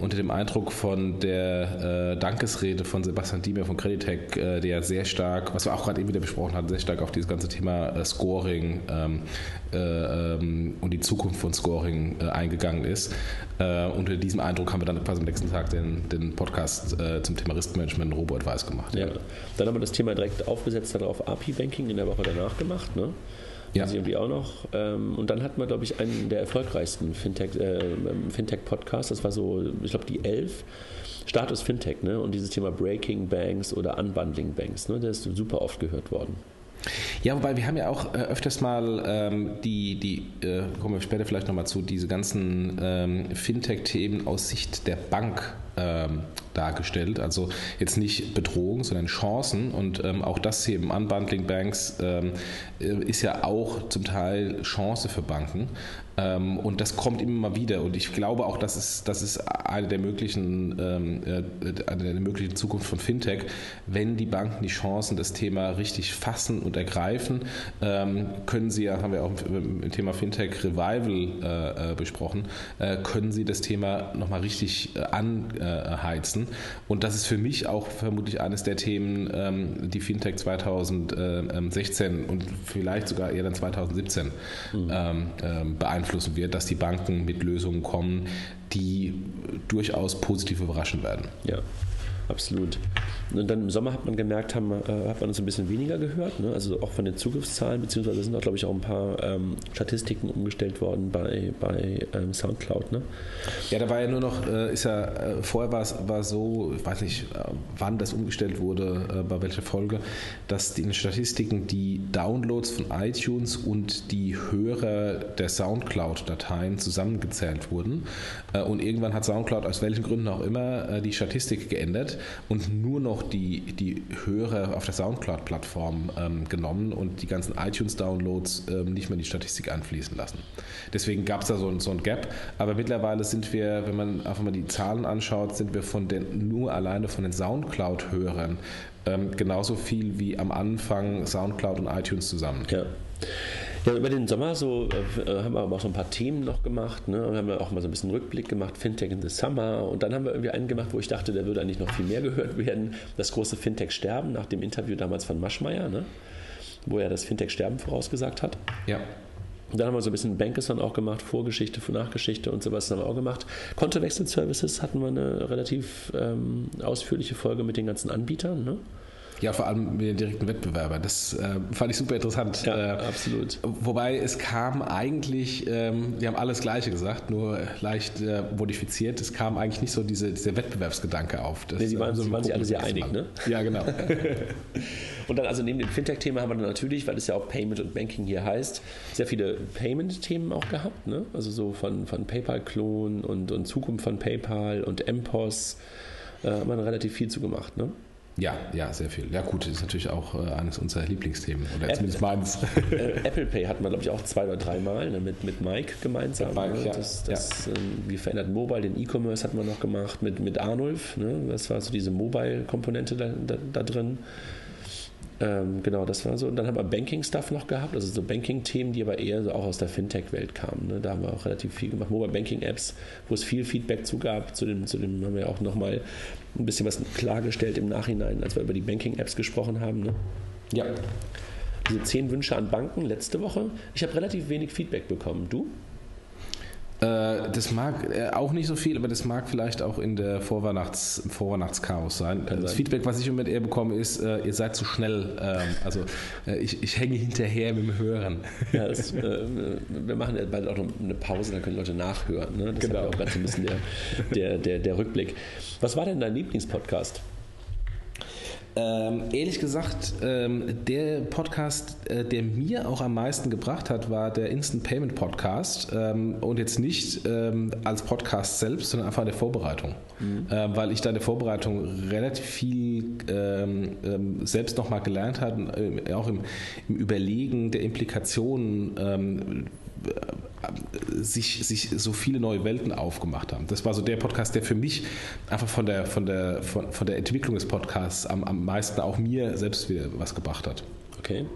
unter dem Eindruck von der äh, Dankesrede von Sebastian Diemer von Creditec, äh, der sehr stark, was wir auch gerade eben wieder besprochen hatten, sehr stark auf dieses ganze Thema äh, Scoring ähm, äh, ähm, und die Zukunft von Scoring äh, eingegangen ist. Äh, unter diesem Eindruck haben wir dann quasi am nächsten Tag den, den Podcast zum Thema Risk Management Robo Advice gemacht. Ja. ja. Dann haben wir das Thema direkt aufgesetzt, darauf API Banking in der Woche danach gemacht. Ne? Ja. Sie irgendwie auch noch. Ähm, und dann hatten wir, glaube ich, einen der erfolgreichsten Fintech, äh, Fintech-Podcasts. Das war so, ich glaube, die elf. Status Fintech, ne? Und dieses Thema Breaking Banks oder Unbundling Banks, ne? Der ist super oft gehört worden. Ja, wobei wir haben ja auch äh, öfters mal ähm, die, die äh, kommen wir später vielleicht nochmal zu, diese ganzen ähm, Fintech-Themen aus Sicht der Bank ähm, dargestellt. Also jetzt nicht Bedrohung, sondern Chancen. Und ähm, auch das hier im Unbundling Banks ähm, äh, ist ja auch zum Teil Chance für Banken. Ähm, und das kommt immer mal wieder. Und ich glaube auch, das ist, das ist eine der möglichen, ähm, äh, eine der möglichen Zukunft von Fintech, wenn die Banken die Chancen, das Thema richtig fassen und ergreifen, ähm, können sie ja, haben wir auch im Thema Fintech Revival äh, äh, besprochen, können sie das Thema nochmal richtig anheizen. Und das ist für mich auch vermutlich eines der Themen, die Fintech 2016 und vielleicht sogar eher dann 2017 mhm. beeinflussen beeinflussen wird, dass die Banken mit Lösungen kommen, die durchaus positiv überraschen werden. Ja, absolut. Und dann im Sommer hat man gemerkt, haben, äh, hat man uns ein bisschen weniger gehört, ne? also auch von den Zugriffszahlen, beziehungsweise sind auch, glaube ich, auch ein paar ähm, Statistiken umgestellt worden bei, bei ähm, Soundcloud. Ne? Ja, da war ja nur noch, äh, ist ja, äh, vorher war es war so, ich weiß nicht, äh, wann das umgestellt wurde, äh, bei welcher Folge, dass die, Statistiken die Downloads von iTunes und die Hörer der Soundcloud-Dateien zusammengezählt wurden. Äh, und irgendwann hat Soundcloud aus welchen Gründen auch immer die Statistik geändert und nur noch die, die Hörer auf der Soundcloud-Plattform ähm, genommen und die ganzen iTunes-Downloads ähm, nicht mehr in die Statistik einfließen lassen. Deswegen gab es da so, so ein Gap. Aber mittlerweile sind wir, wenn man einfach mal die Zahlen anschaut, sind wir von den, nur alleine von den Soundcloud-Hörern ähm, genauso viel wie am Anfang Soundcloud und iTunes zusammen. Ja. Ja, über den Sommer so äh, haben wir aber auch so ein paar Themen noch gemacht. Ne? Wir haben auch mal so ein bisschen Rückblick gemacht, Fintech in the Summer. Und dann haben wir irgendwie einen gemacht, wo ich dachte, der würde eigentlich noch viel mehr gehört werden. Das große Fintech-Sterben nach dem Interview damals von Maschmeyer, ne? wo er das Fintech-Sterben vorausgesagt hat. Ja. Und dann haben wir so ein bisschen Bankathon auch gemacht, Vorgeschichte, Nachgeschichte und sowas haben wir auch gemacht. Kontowechsel-Services hatten wir eine relativ ähm, ausführliche Folge mit den ganzen Anbietern. Ne? Ja, vor allem mit den direkten Wettbewerbern. Das äh, fand ich super interessant. Ja, äh, absolut. Wobei es kam eigentlich, ähm, die haben alles Gleiche gesagt, nur leicht äh, modifiziert. Es kam eigentlich nicht so diese, dieser Wettbewerbsgedanke auf. Das, nee, sie waren, so waren sich alle sehr einig, ne? Ja, genau. und dann also neben dem Fintech-Thema haben wir dann natürlich, weil es ja auch Payment und Banking hier heißt, sehr viele Payment-Themen auch gehabt. Ne? Also so von, von PayPal-Klon und, und Zukunft von PayPal und MPOS äh, haben wir relativ viel zu gemacht. Ne? Ja, ja, sehr viel. Ja, gut, das ist natürlich auch äh, eines unserer Lieblingsthemen. Oder Apple, zumindest meins. Äh, Apple Pay hatten wir, glaube ich, auch zwei oder dreimal ne, mit, mit Mike gemeinsam. Mit Mike, ne? ja. Das, das, ja. Ähm, wie verändert Mobile, den E-Commerce hatten wir noch gemacht mit, mit Arnulf. Ne? Das war so diese Mobile-Komponente da, da, da, drin. Ähm, genau, das war so. Und dann haben wir Banking-Stuff noch gehabt, also so Banking-Themen, die aber eher so auch aus der Fintech-Welt kamen. Ne? Da haben wir auch relativ viel gemacht. Mobile Banking-Apps, wo es viel Feedback zu gab. Zu dem, zu dem haben wir auch nochmal ein bisschen was klargestellt im Nachhinein, als wir über die Banking-Apps gesprochen haben. Ne? Ja. Diese zehn Wünsche an Banken letzte Woche. Ich habe relativ wenig Feedback bekommen. Du? Äh, das mag äh, auch nicht so viel, aber das mag vielleicht auch in der Vorweihnachts, Vorweihnachtschaos sein. Kann das sein. Feedback, was ich im Moment eher bekomme, ist, äh, ihr seid zu schnell. Ähm, also ich, ich, hänge hinterher mit dem Hören. Ja, das, wir machen ja bald auch noch eine Pause, dann können Leute nachhören. Ne? Das genau. ist auch ganz ein bisschen der, der, der, der Rückblick. Was war denn dein Lieblingspodcast? Ähm, ehrlich gesagt, ähm, der Podcast, äh, der mir auch am meisten gebracht hat, war der Instant Payment Podcast. Ähm, und jetzt nicht ähm, als Podcast selbst, sondern einfach in der Vorbereitung. Mhm. Ähm, weil ich da in der Vorbereitung relativ viel ähm, selbst nochmal gelernt habe, äh, auch im, im, Überlegen der Implikationen sich, sich so viele neue Welten aufgemacht haben. Das war so der Podcast, der für mich einfach von der, von der, von, von der Entwicklung des Podcasts am, am meisten auch mir selbst wieder was gebracht hat. Okay.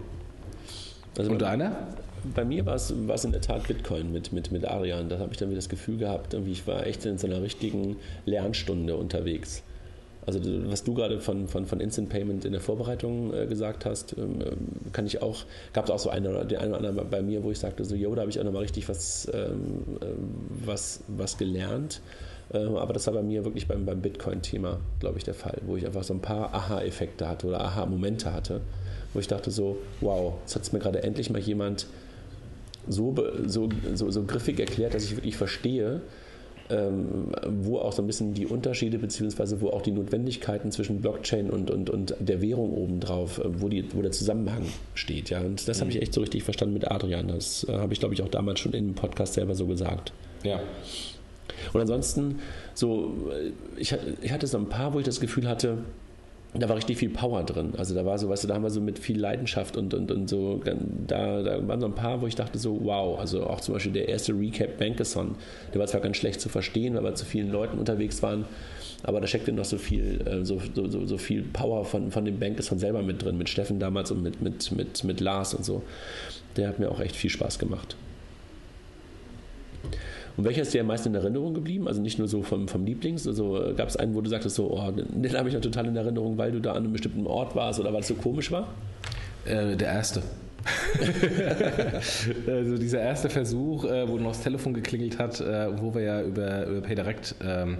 Also Und deiner? Bei mir war es, in der Tat Bitcoin mit, mit, mit Arian. Da habe ich dann wieder das Gefühl gehabt, irgendwie ich war echt in so einer richtigen Lernstunde unterwegs. Also was du gerade von, von, von Instant Payment in der Vorbereitung äh, gesagt hast, ähm, ähm kann ich auch, gab es auch so eine, den einen oder anderen bei mir, wo ich sagte, so, yo, da habe ich auch nochmal richtig was, ähm, äh, was, was gelernt. Äh, aber das war bei mir wirklich beim, beim Bitcoin-Thema, glaube ich, der Fall, wo ich einfach so ein paar Aha-Effekte hatte oder Aha-Momente hatte, wo ich dachte so, wow, jetzt hat es mir gerade endlich mal jemand so, so, so, so griffig erklärt, dass ich wirklich verstehe, ähm, wo auch so ein bisschen die Unterschiede beziehungsweise wo auch die Notwendigkeiten zwischen Blockchain und, und, und der Währung obendrauf, äh, wo, die, wo der Zusammenhang steht. Ja? Und das mhm. habe ich echt so richtig verstanden mit Adrian. Das äh, habe ich, glaube ich, auch damals schon in dem Podcast selber so gesagt. Ja. Und ansonsten, so, ich, ich hatte so ein paar, wo ich das Gefühl hatte, da war richtig viel Power drin. Also da war so, weißt du, da haben wir so mit viel Leidenschaft und, und, und so, da, da waren so ein paar, wo ich dachte so, wow, also auch zum Beispiel der erste Recap Bankeson, der war zwar ganz schlecht zu verstehen, weil wir zu vielen Leuten unterwegs waren, aber da steckte noch so viel, äh, so, so, so viel Power von, von dem Bankeson selber mit drin, mit Steffen damals und mit, mit, mit, mit Lars und so. Der hat mir auch echt viel Spaß gemacht. Und welcher ist dir am meisten in Erinnerung geblieben? Also nicht nur so vom, vom Lieblings, also äh, gab es einen, wo du sagtest, so, oh, den habe ich noch total in Erinnerung, weil du da an einem bestimmten Ort warst oder weil es so komisch war? Äh, der erste. also dieser erste Versuch, äh, wo noch das Telefon geklingelt hat, äh, wo wir ja über, über PayDirect ähm,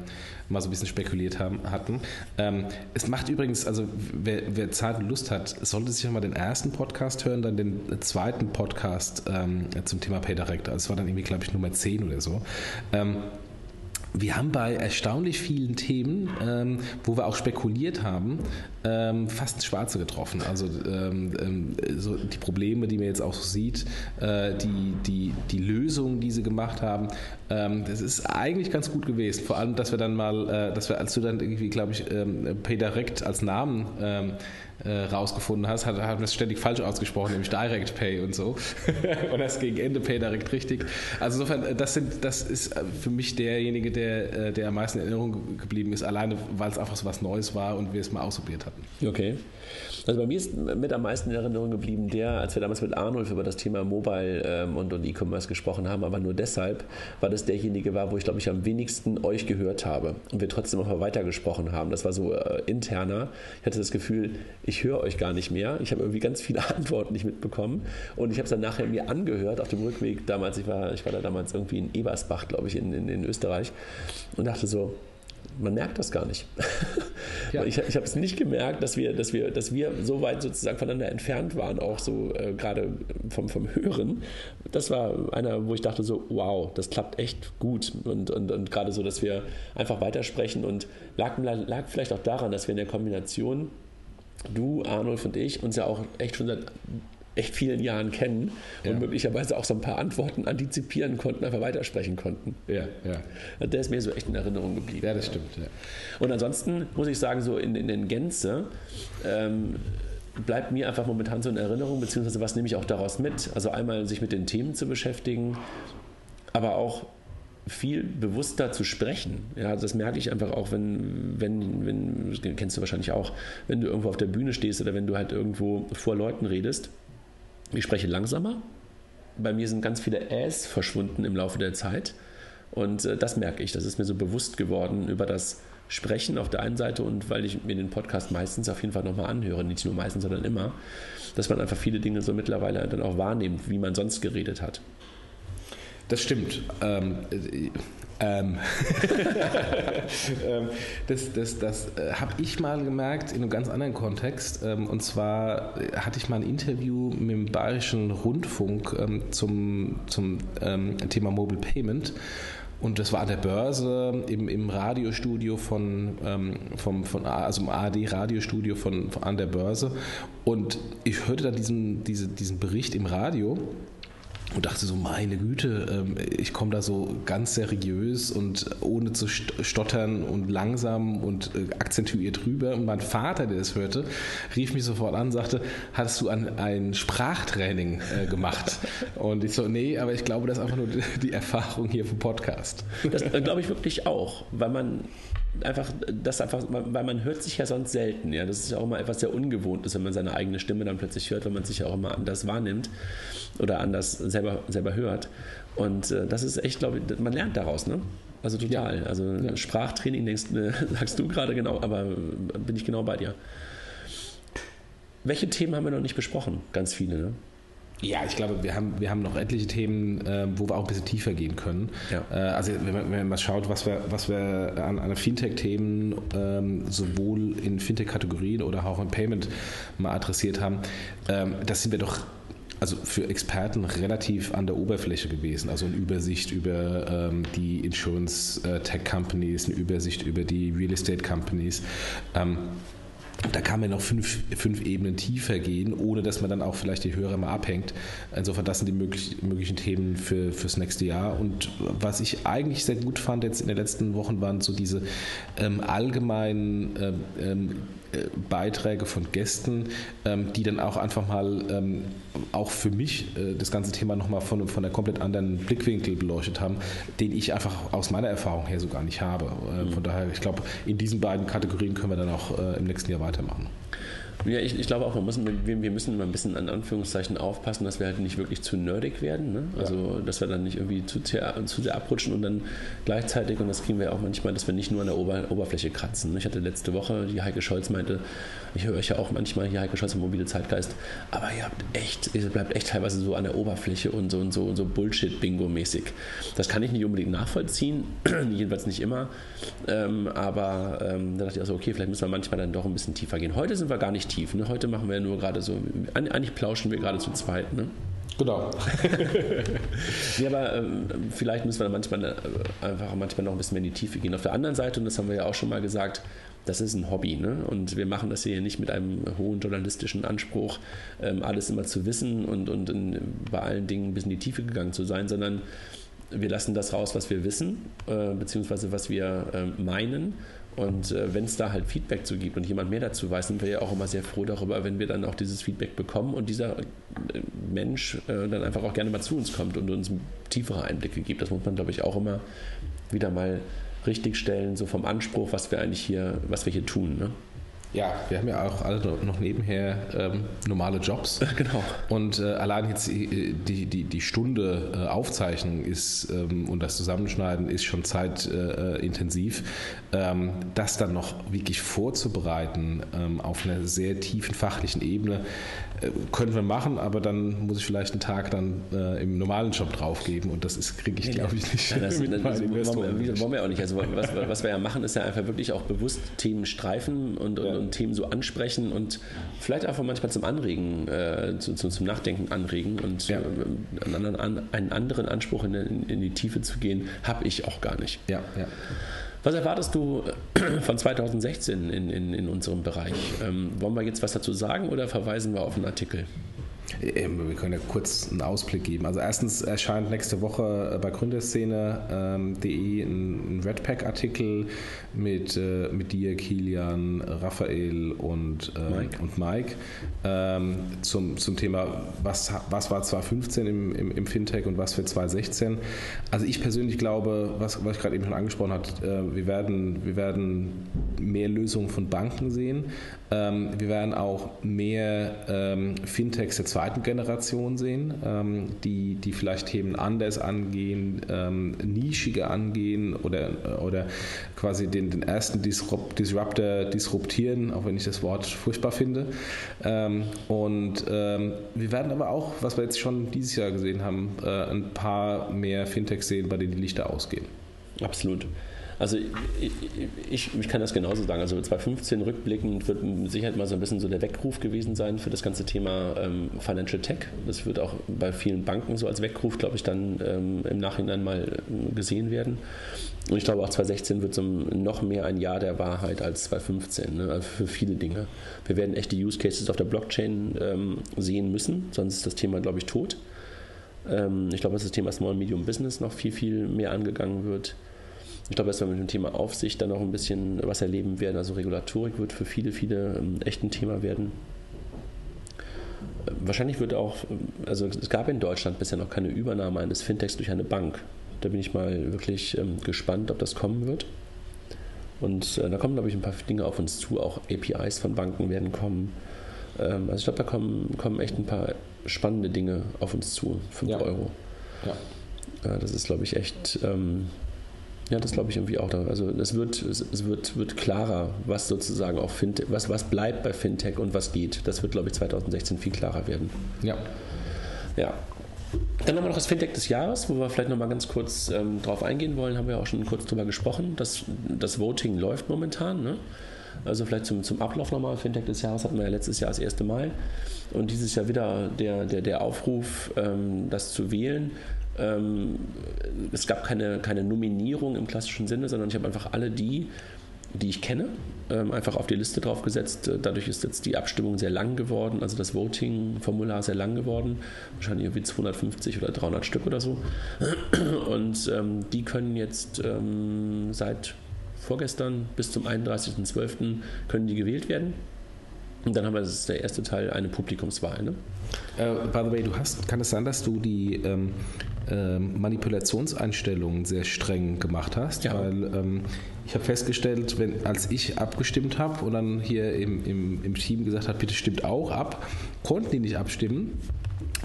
mal so ein bisschen spekuliert haben, hatten. Ähm, es macht übrigens, also wer, wer Zeit und Lust hat, sollte sich mal den ersten Podcast hören, dann den zweiten Podcast ähm, zum Thema PayDirect. Also es war dann irgendwie, glaube ich, Nummer 10 oder so. Ähm, wir haben bei erstaunlich vielen Themen, ähm, wo wir auch spekuliert haben, ähm, fast Schwarze getroffen. Also ähm, ähm, so die Probleme, die man jetzt auch so sieht, äh, die, die, die Lösungen, die sie gemacht haben, ähm, das ist eigentlich ganz gut gewesen. Vor allem, dass wir dann mal, äh, dass wir, als du dann irgendwie, glaube ich, ähm, PayDirect als Namen äh, rausgefunden hast, hat, haben das ständig falsch ausgesprochen, nämlich Direct Pay und so. und das gegen Ende Pay direkt richtig. Also insofern, äh, das, sind, das ist äh, für mich derjenige, der, äh, der am meisten in Erinnerung geblieben ist, alleine weil es einfach so was Neues war und wir es mal ausprobiert hatten. Okay. Also bei mir ist mit am meisten in Erinnerung geblieben der, als wir damals mit Arnulf über das Thema Mobile ähm, und, und E-Commerce gesprochen haben, aber nur deshalb, weil das derjenige war, wo ich glaube ich am wenigsten euch gehört habe und wir trotzdem auch mal weitergesprochen haben. Das war so äh, interner. Ich hatte das Gefühl, ich höre euch gar nicht mehr. Ich habe irgendwie ganz viele Antworten nicht mitbekommen und ich habe es dann nachher mir angehört auf dem Rückweg damals. Ich war, ich war da damals irgendwie in Ebersbach, glaube ich, in, in, in Österreich und dachte so, man merkt das gar nicht. Ja. ich, ich habe es nicht gemerkt, dass wir, dass, wir, dass wir so weit sozusagen voneinander entfernt waren, auch so äh, gerade vom, vom Hören. Das war einer, wo ich dachte so, wow, das klappt echt gut. Und, und, und gerade so, dass wir einfach weitersprechen und lag, lag vielleicht auch daran, dass wir in der Kombination du, Arnulf und ich uns ja auch echt schon seit echt vielen Jahren kennen ja. und möglicherweise auch so ein paar Antworten antizipieren konnten, einfach weitersprechen konnten. Ja, ja. Der ist mir so echt in Erinnerung geblieben. Ja, das stimmt. Ja. Und ansonsten muss ich sagen, so in, in, in Gänze ähm, bleibt mir einfach momentan so in Erinnerung, beziehungsweise was nehme ich auch daraus mit? Also einmal sich mit den Themen zu beschäftigen, aber auch viel bewusster zu sprechen. Ja, das merke ich einfach auch, wenn, wenn, wenn, kennst du wahrscheinlich auch, wenn du irgendwo auf der Bühne stehst oder wenn du halt irgendwo vor Leuten redest ich spreche langsamer. Bei mir sind ganz viele Äs verschwunden im Laufe der Zeit. Und äh, das merke ich. Das ist mir so bewusst geworden über das Sprechen auf der einen Seite und weil ich mir den Podcast meistens auf jeden Fall nochmal anhöre, nicht nur meistens, sondern immer, dass man einfach viele Dinge so mittlerweile dann auch wahrnimmt, wie man sonst geredet hat. Das stimmt. Ähm, äh, ähm, ähm, das das, das äh, habe ich mal gemerkt in einem ganz anderen Kontext. Ähm, und zwar äh, hatte ich mal ein Interview mit dem Bayerischen Rundfunk ähm, zum, zum Thema Mobile Payment. Und das war an der Börse im, im Radiostudio von, ähm, vom, von, also im ARD-Radiostudio von, von, an der Börse. Und ich hörte da diesen, diese, diesen Bericht im Radio und dachte so, meine Güte, ähm, ich komme da so ganz seriös und ohne zu stottern und langsam und äh, akzentuiert rüber. Und mein Vater, der das hörte, rief mich sofort an, sagte, hast du ein, ein Sprachtraining äh, gemacht? Und ich so, nee, aber ich glaube, das ist einfach nur die Erfahrung hier vom Podcast. Das glaube ich wirklich auch, weil man einfach, das einfach, weil man hört sich ja sonst selten. Ja, das ist ja auch mal etwas sehr Ungewohntes, wenn man seine eigene Stimme dann plötzlich hört, wenn man sich ja auch immer anders wahrnimmt oder anders selber, selber hört. Und äh, das ist echt, glaube ich, man lernt daraus, ne? Also total. Ja. Also ja. Sprachtraining denkst, äh, sagst du gerade genau, aber bin ich genau bei dir. Welche Themen haben wir noch nicht besprochen? Ganz viele, ne? Ja, ich glaube, wir haben, wir haben noch etliche Themen, äh, wo wir auch ein bisschen tiefer gehen können. Ja. Äh, also wenn man, wenn man, mal schaut, was wir, was wir an, an Fintech-Themen ähm, sowohl in Fintech-Kategorien oder auch in Payment mal adressiert haben, ähm, das sind wir doch also für Experten relativ an der Oberfläche gewesen. Also eine Übersicht über ähm, die Insurance äh, Tech Companies, eine Übersicht über die Real Estate Companies. Ähm, da kann man noch fünf, fünf Ebenen tiefer gehen, ohne dass man dann auch vielleicht die Hörer mal abhängt. Insofern, das sind die möglich, möglichen Themen für, fürs nächste Jahr. Und was ich eigentlich sehr gut fand jetzt in den letzten Wochen, waren so diese ähm, allgemeinen ähm, ähm äh, Beiträge von Gästen, ähm, die dann auch einfach mal ähm, auch für mich äh, das ganze Thema nochmal von, von einer komplett anderen Blickwinkel beleuchtet haben, den ich einfach aus meiner Erfahrung her so gar nicht habe. Äh, von mhm. daher, ich glaube, in diesen beiden Kategorien können wir dann auch im nächsten Jahr weitermachen. Ja, ich, ich glaube auch, man muss, wir, wir müssen mal ein bisschen an Anführungszeichen aufpassen, dass wir halt nicht wirklich zu nerdig werden. Ne? Also, ja. dass wir dann nicht irgendwie zu, zu sehr abrutschen und dann gleichzeitig, und das kriegen wir auch manchmal, dass wir nicht nur an der Ober, Oberfläche kratzen. Ne? Ich hatte letzte Woche, die Heike Scholz meinte, ich höre euch ja auch manchmal hier, Heike Scholz, der mobile Zeitgeist, aber ihr habt echt, ihr bleibt echt teilweise so an der Oberfläche und so und so und so Bullshit-Bingo-mäßig. Das kann ich nicht unbedingt nachvollziehen, jedenfalls nicht immer. Ähm, aber ähm, da dachte ich auch so, okay, vielleicht müssen wir manchmal dann doch ein bisschen tiefer gehen. Heute sind wir gar nicht tief. Ne? Heute machen wir nur gerade so, eigentlich plauschen wir gerade zu zweit. Ne? Genau. ja, aber ähm, vielleicht müssen wir dann manchmal äh, einfach manchmal noch ein bisschen mehr in die Tiefe gehen. Auf der anderen Seite, und das haben wir ja auch schon mal gesagt, das ist ein Hobby. Ne? Und wir machen das hier nicht mit einem hohen journalistischen Anspruch, ähm, alles immer zu wissen und, und in, bei allen Dingen bis in die Tiefe gegangen zu sein, sondern wir lassen das raus, was wir wissen, äh, beziehungsweise was wir äh, meinen und äh, wenn es da halt Feedback zu gibt und jemand mehr dazu weiß, sind wir ja auch immer sehr froh darüber, wenn wir dann auch dieses Feedback bekommen und dieser äh, Mensch äh, dann einfach auch gerne mal zu uns kommt und uns tiefere Einblicke gibt. Das muss man, glaube ich, auch immer wieder mal richtigstellen, so vom Anspruch, was wir eigentlich hier, was wir hier tun. Ne? Ja, wir haben ja auch alle noch nebenher ähm, normale Jobs. Genau. Und äh, allein jetzt äh, die, die, die Stunde äh, Aufzeichnung ist ähm, und das Zusammenschneiden ist schon zeitintensiv. Ähm, das dann noch wirklich vorzubereiten ähm, auf einer sehr tiefen fachlichen Ebene, äh, können wir machen, aber dann muss ich vielleicht einen Tag dann äh, im normalen Job draufgeben und das kriege ich, glaube ich, nicht. Ja, das, mit das, wollen, wir, wollen wir auch nicht. Also was, was, wir ja machen, ist ja einfach wirklich auch bewusst Themen streifen und, und, ja. und Themen so ansprechen und vielleicht einfach manchmal zum Anregen, äh, zu, zu, zum Nachdenken anregen und ja. äh, einen, anderen, einen, anderen, Anspruch in, in, in die Tiefe zu gehen, habe ich auch gar nicht. Ja, ja. Was erwartest du von 2016 in, in, in unserem Bereich? Ähm, wollen wir jetzt was dazu sagen oder verweisen wir auf einen Artikel? Ähm, wir können ja kurz einen Ausblick geben. Also erstens erscheint nächste Woche bei Gründerszene.de ähm, ein Redpack-Artikel mit, äh, mit dir, Kilian, Raphael und, äh, Mike, und Mike ähm, zum, zum Thema, was, was war 2015 im, im, im, Fintech und was für 2016. Also ich persönlich glaube, was, was ich gerade eben schon angesprochen habe, äh, wir, werden, wir werden mehr Lösungen von Banken sehen. Wir werden auch mehr Fintechs der zweiten Generation sehen, ähm, die, die vielleicht Themen anders angehen, ähm, nischiger angehen oder, oder quasi den, den ersten Disruptor disruptieren, auch wenn ich das Wort furchtbar finde. Ähm, und ähm, wir werden aber auch, was wir jetzt schon dieses Jahr gesehen haben, äh, ein paar mehr Fintechs sehen, bei denen die Lichter ausgehen. Absolut. Also ich, ich, ich, kann das genauso sagen. Also 2015 rückblickend wird mit Sicherheit mal so ein bisschen so der Weckruf gewesen sein für das ganze Thema ähm, Financial Tech. Das wird auch bei vielen Banken so als Weckruf, glaube ich, dann ähm, im Nachhinein mal ähm, gesehen werden. Und ich glaube auch 2016 wird so noch mehr ein Jahr der Wahrheit als 2015, ne? also für viele Dinge. Wir werden echte Use Cases auf der Blockchain ähm, sehen müssen, sonst ist das Thema, glaube ich, tot. Ähm, ich glaube, dass das Thema Small Medium Business noch viel, viel mehr angegangen wird. Ich glaube, dass wir mit dem Thema Aufsicht dann noch ein bisschen was erleben werden. Also Regulatorik wird für viele, viele ähm, echt ein Thema werden. Äh, wahrscheinlich wird auch, äh, also es gab in Deutschland bisher noch keine Übernahme eines Fintechs durch eine Bank. Da bin ich mal wirklich ähm, gespannt, ob das kommen wird. Und äh, da kommen, glaube ich, ein paar Dinge auf uns zu. Auch APIs von Banken werden kommen. Ähm, also ich glaube, da kommen, kommen echt ein paar spannende Dinge auf uns zu. 5 ja. Euro. Ja. ja. Das ist, glaube ich, echt ähm, ja, das glaube ich irgendwie auch. Also es wird, es wird, wird klarer, was sozusagen auch Fintech, was, was bleibt bei Fintech und was geht. Das wird, glaube ich, 2016 viel klarer werden. Ja. Ja. Dann haben wir noch das Fintech des Jahres, wo wir vielleicht nochmal ganz kurz ähm, drauf eingehen wollen, haben wir auch schon kurz drüber gesprochen. Das, das Voting läuft momentan. Ne? Also vielleicht zum, zum Ablauf nochmal. Fintech des Jahres hatten wir ja letztes Jahr das erste Mal. Und dieses Jahr wieder der, der, der Aufruf, ähm, das zu wählen. Ähm, es gab keine, keine Nominierung im klassischen Sinne, sondern ich habe einfach alle die die ich kenne, ähm, einfach auf die Liste draufgesetzt. Dadurch ist jetzt die Abstimmung sehr lang geworden, also das Voting-Formular sehr lang geworden. Wahrscheinlich irgendwie 250 oder 300 Stück oder so. Und ähm, die können jetzt ähm, seit vorgestern bis zum 31.12. können die gewählt werden. Und dann haben wir, das ist der erste Teil, eine Publikumswahl. Ne? Uh, by the way, du hast, kann es sein, dass du die ähm, äh, Manipulationseinstellungen sehr streng gemacht hast? Ja. Weil ähm, ich habe festgestellt, wenn, als ich abgestimmt habe und dann hier im, im, im Team gesagt hat, bitte stimmt auch ab, konnten die nicht abstimmen,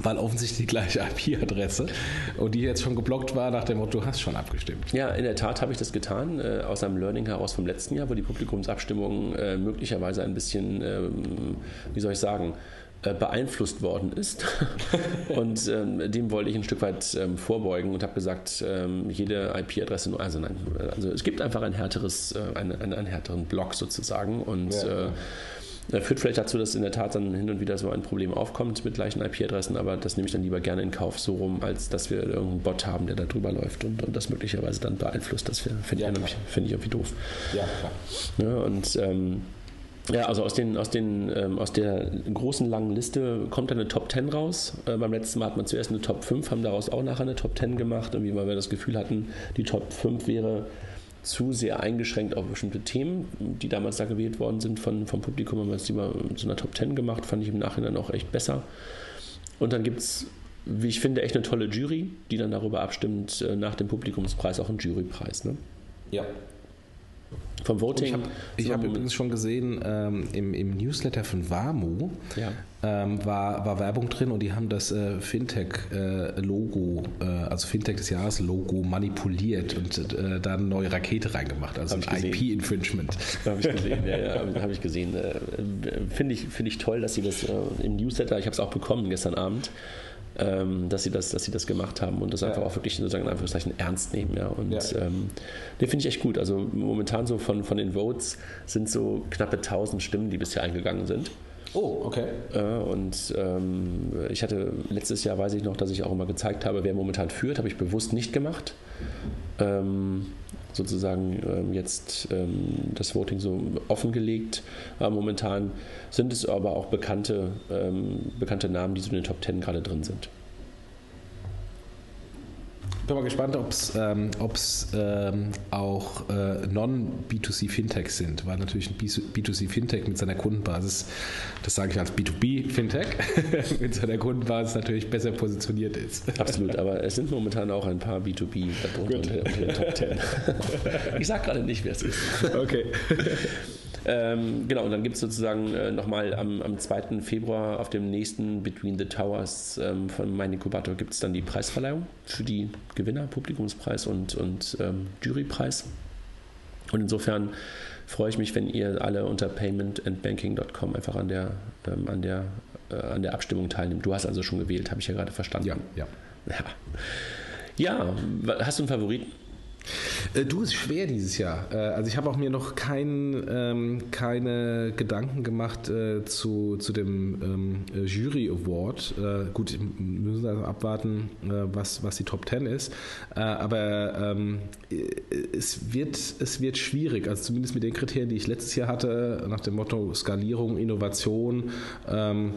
weil offensichtlich die gleiche IP-Adresse und die jetzt schon geblockt war nach dem Motto, du hast schon abgestimmt. Ja, in der Tat habe ich das getan, äh, aus einem Learning heraus vom letzten Jahr, wo die Publikumsabstimmung äh, möglicherweise ein bisschen, ähm, wie soll ich sagen, äh, beeinflusst worden ist. und ähm, dem wollte ich ein Stück weit ähm, vorbeugen und habe gesagt, ähm, jede IP-Adresse, also nein, also es gibt einfach ein härteres, äh, einen, einen, härteren Block sozusagen und ja, äh, führt vielleicht dazu, dass in der Tat dann hin und wieder so ein Problem aufkommt mit gleichen IP-Adressen, aber das nehme ich dann lieber gerne in Kauf, so rum, als dass wir irgendeinen Bot haben, der da drüber läuft und, und das möglicherweise dann beeinflusst. Das finde ja, ich, find ich irgendwie doof. Ja, klar. Ja, und ähm, ja, also aus, den, aus, den, ähm, aus der großen langen Liste kommt dann eine Top 10 raus. Äh, beim letzten Mal hat man zuerst eine Top 5, haben daraus auch nachher eine Top 10 gemacht, irgendwie, weil wir das Gefühl hatten, die Top 5 wäre zu sehr eingeschränkt auf bestimmte Themen, die damals da gewählt worden sind von, vom Publikum, haben wir es lieber zu einer Top 10 gemacht, fand ich im Nachhinein auch echt besser. Und dann gibt es, wie ich finde, echt eine tolle Jury, die dann darüber abstimmt, äh, nach dem Publikumspreis auch einen Jurypreis. Ne? Ja, vom Voting. Ich habe hab übrigens schon gesehen, ähm, im, im, Newsletter von WAMU ja. ähm, war, war Werbung drin und die haben das äh, Fintech-Logo, äh, äh, also Fintech des Jahres-Logo manipuliert und äh, da eine neue Rakete reingemacht, also ein IP-Infringement. Habe ich gesehen, ja, ja habe ich gesehen. Äh, finde ich, find ich toll, dass sie das äh, im Newsletter, ich habe es auch bekommen gestern Abend, ähm, dass, sie das, dass sie das gemacht haben und das einfach auch wirklich sozusagen in Anführungszeichen ernst nehmen. Ja. Und ja. ähm, den finde ich echt gut. Also momentan so von, von den Votes sind so knappe 1000 Stimmen, die bisher eingegangen sind. Oh, okay. Und ähm, ich hatte letztes Jahr, weiß ich noch, dass ich auch immer gezeigt habe, wer momentan führt, habe ich bewusst nicht gemacht. Ähm, sozusagen ähm, jetzt ähm, das Voting so offengelegt. Aber momentan sind es aber auch bekannte, ähm, bekannte Namen, die so in den Top Ten gerade drin sind bin mal gespannt, ob es ähm, ähm, auch äh, Non-B2C-Fintechs sind, weil natürlich ein B2C-Fintech mit seiner Kundenbasis, das sage ich als B2B-Fintech, mit seiner Kundenbasis natürlich besser positioniert ist. Absolut, aber es sind momentan auch ein paar B2B unter, unter den Top 10. ich sage gerade nicht, wer es ist. Okay. Ähm, genau, und dann gibt es sozusagen äh, nochmal am, am 2. Februar auf dem nächsten Between the Towers ähm, von Mein Inkubator gibt es dann die Preisverleihung für die Gewinner, Publikumspreis und, und ähm, Jurypreis. Und insofern freue ich mich, wenn ihr alle unter paymentandbanking.com einfach an der, ähm, an, der, äh, an der Abstimmung teilnimmt. Du hast also schon gewählt, habe ich ja gerade verstanden. Ja, ja. Ja, ja hast du einen Favoriten? Äh, du, ist schwer dieses Jahr. Äh, also ich habe auch mir noch kein, ähm, keine Gedanken gemacht äh, zu, zu dem ähm, Jury Award. Äh, gut, müssen also abwarten, äh, was, was die Top 10 ist. Äh, aber ähm, es, wird, es wird schwierig, also zumindest mit den Kriterien, die ich letztes Jahr hatte, nach dem Motto Skalierung, Innovation. Ähm,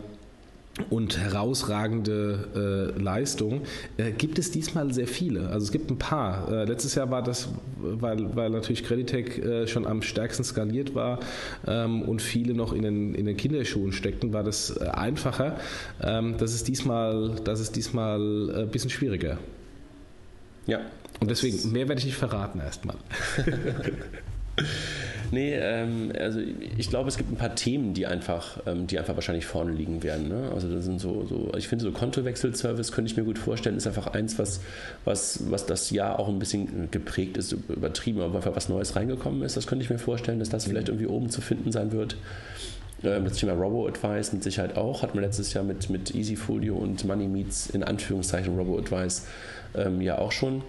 und herausragende äh, Leistung, äh, gibt es diesmal sehr viele. Also es gibt ein paar. Äh, letztes Jahr war das, weil, weil natürlich Creditec äh, schon am stärksten skaliert war ähm, und viele noch in den, in den Kinderschuhen steckten, war das äh, einfacher. Ähm, das ist diesmal, das ist diesmal ein äh, bisschen schwieriger. Ja. Und deswegen, mehr werde ich nicht verraten erstmal. Nee, ähm, also ich glaube, es gibt ein paar Themen, die einfach, ähm, die einfach wahrscheinlich vorne liegen werden. Ne? Also das sind so, so ich finde so Kontowechselservice könnte ich mir gut vorstellen, ist einfach eins, was, was, was das Jahr auch ein bisschen geprägt ist, übertrieben, aber einfach was Neues reingekommen ist. Das könnte ich mir vorstellen, dass das vielleicht irgendwie oben zu finden sein wird. Ähm, das Thema Robo-Advice mit Sicherheit auch. Hat man letztes Jahr mit, mit Easyfolio und Money Meets in Anführungszeichen Robo-Advice ähm, ja auch schon.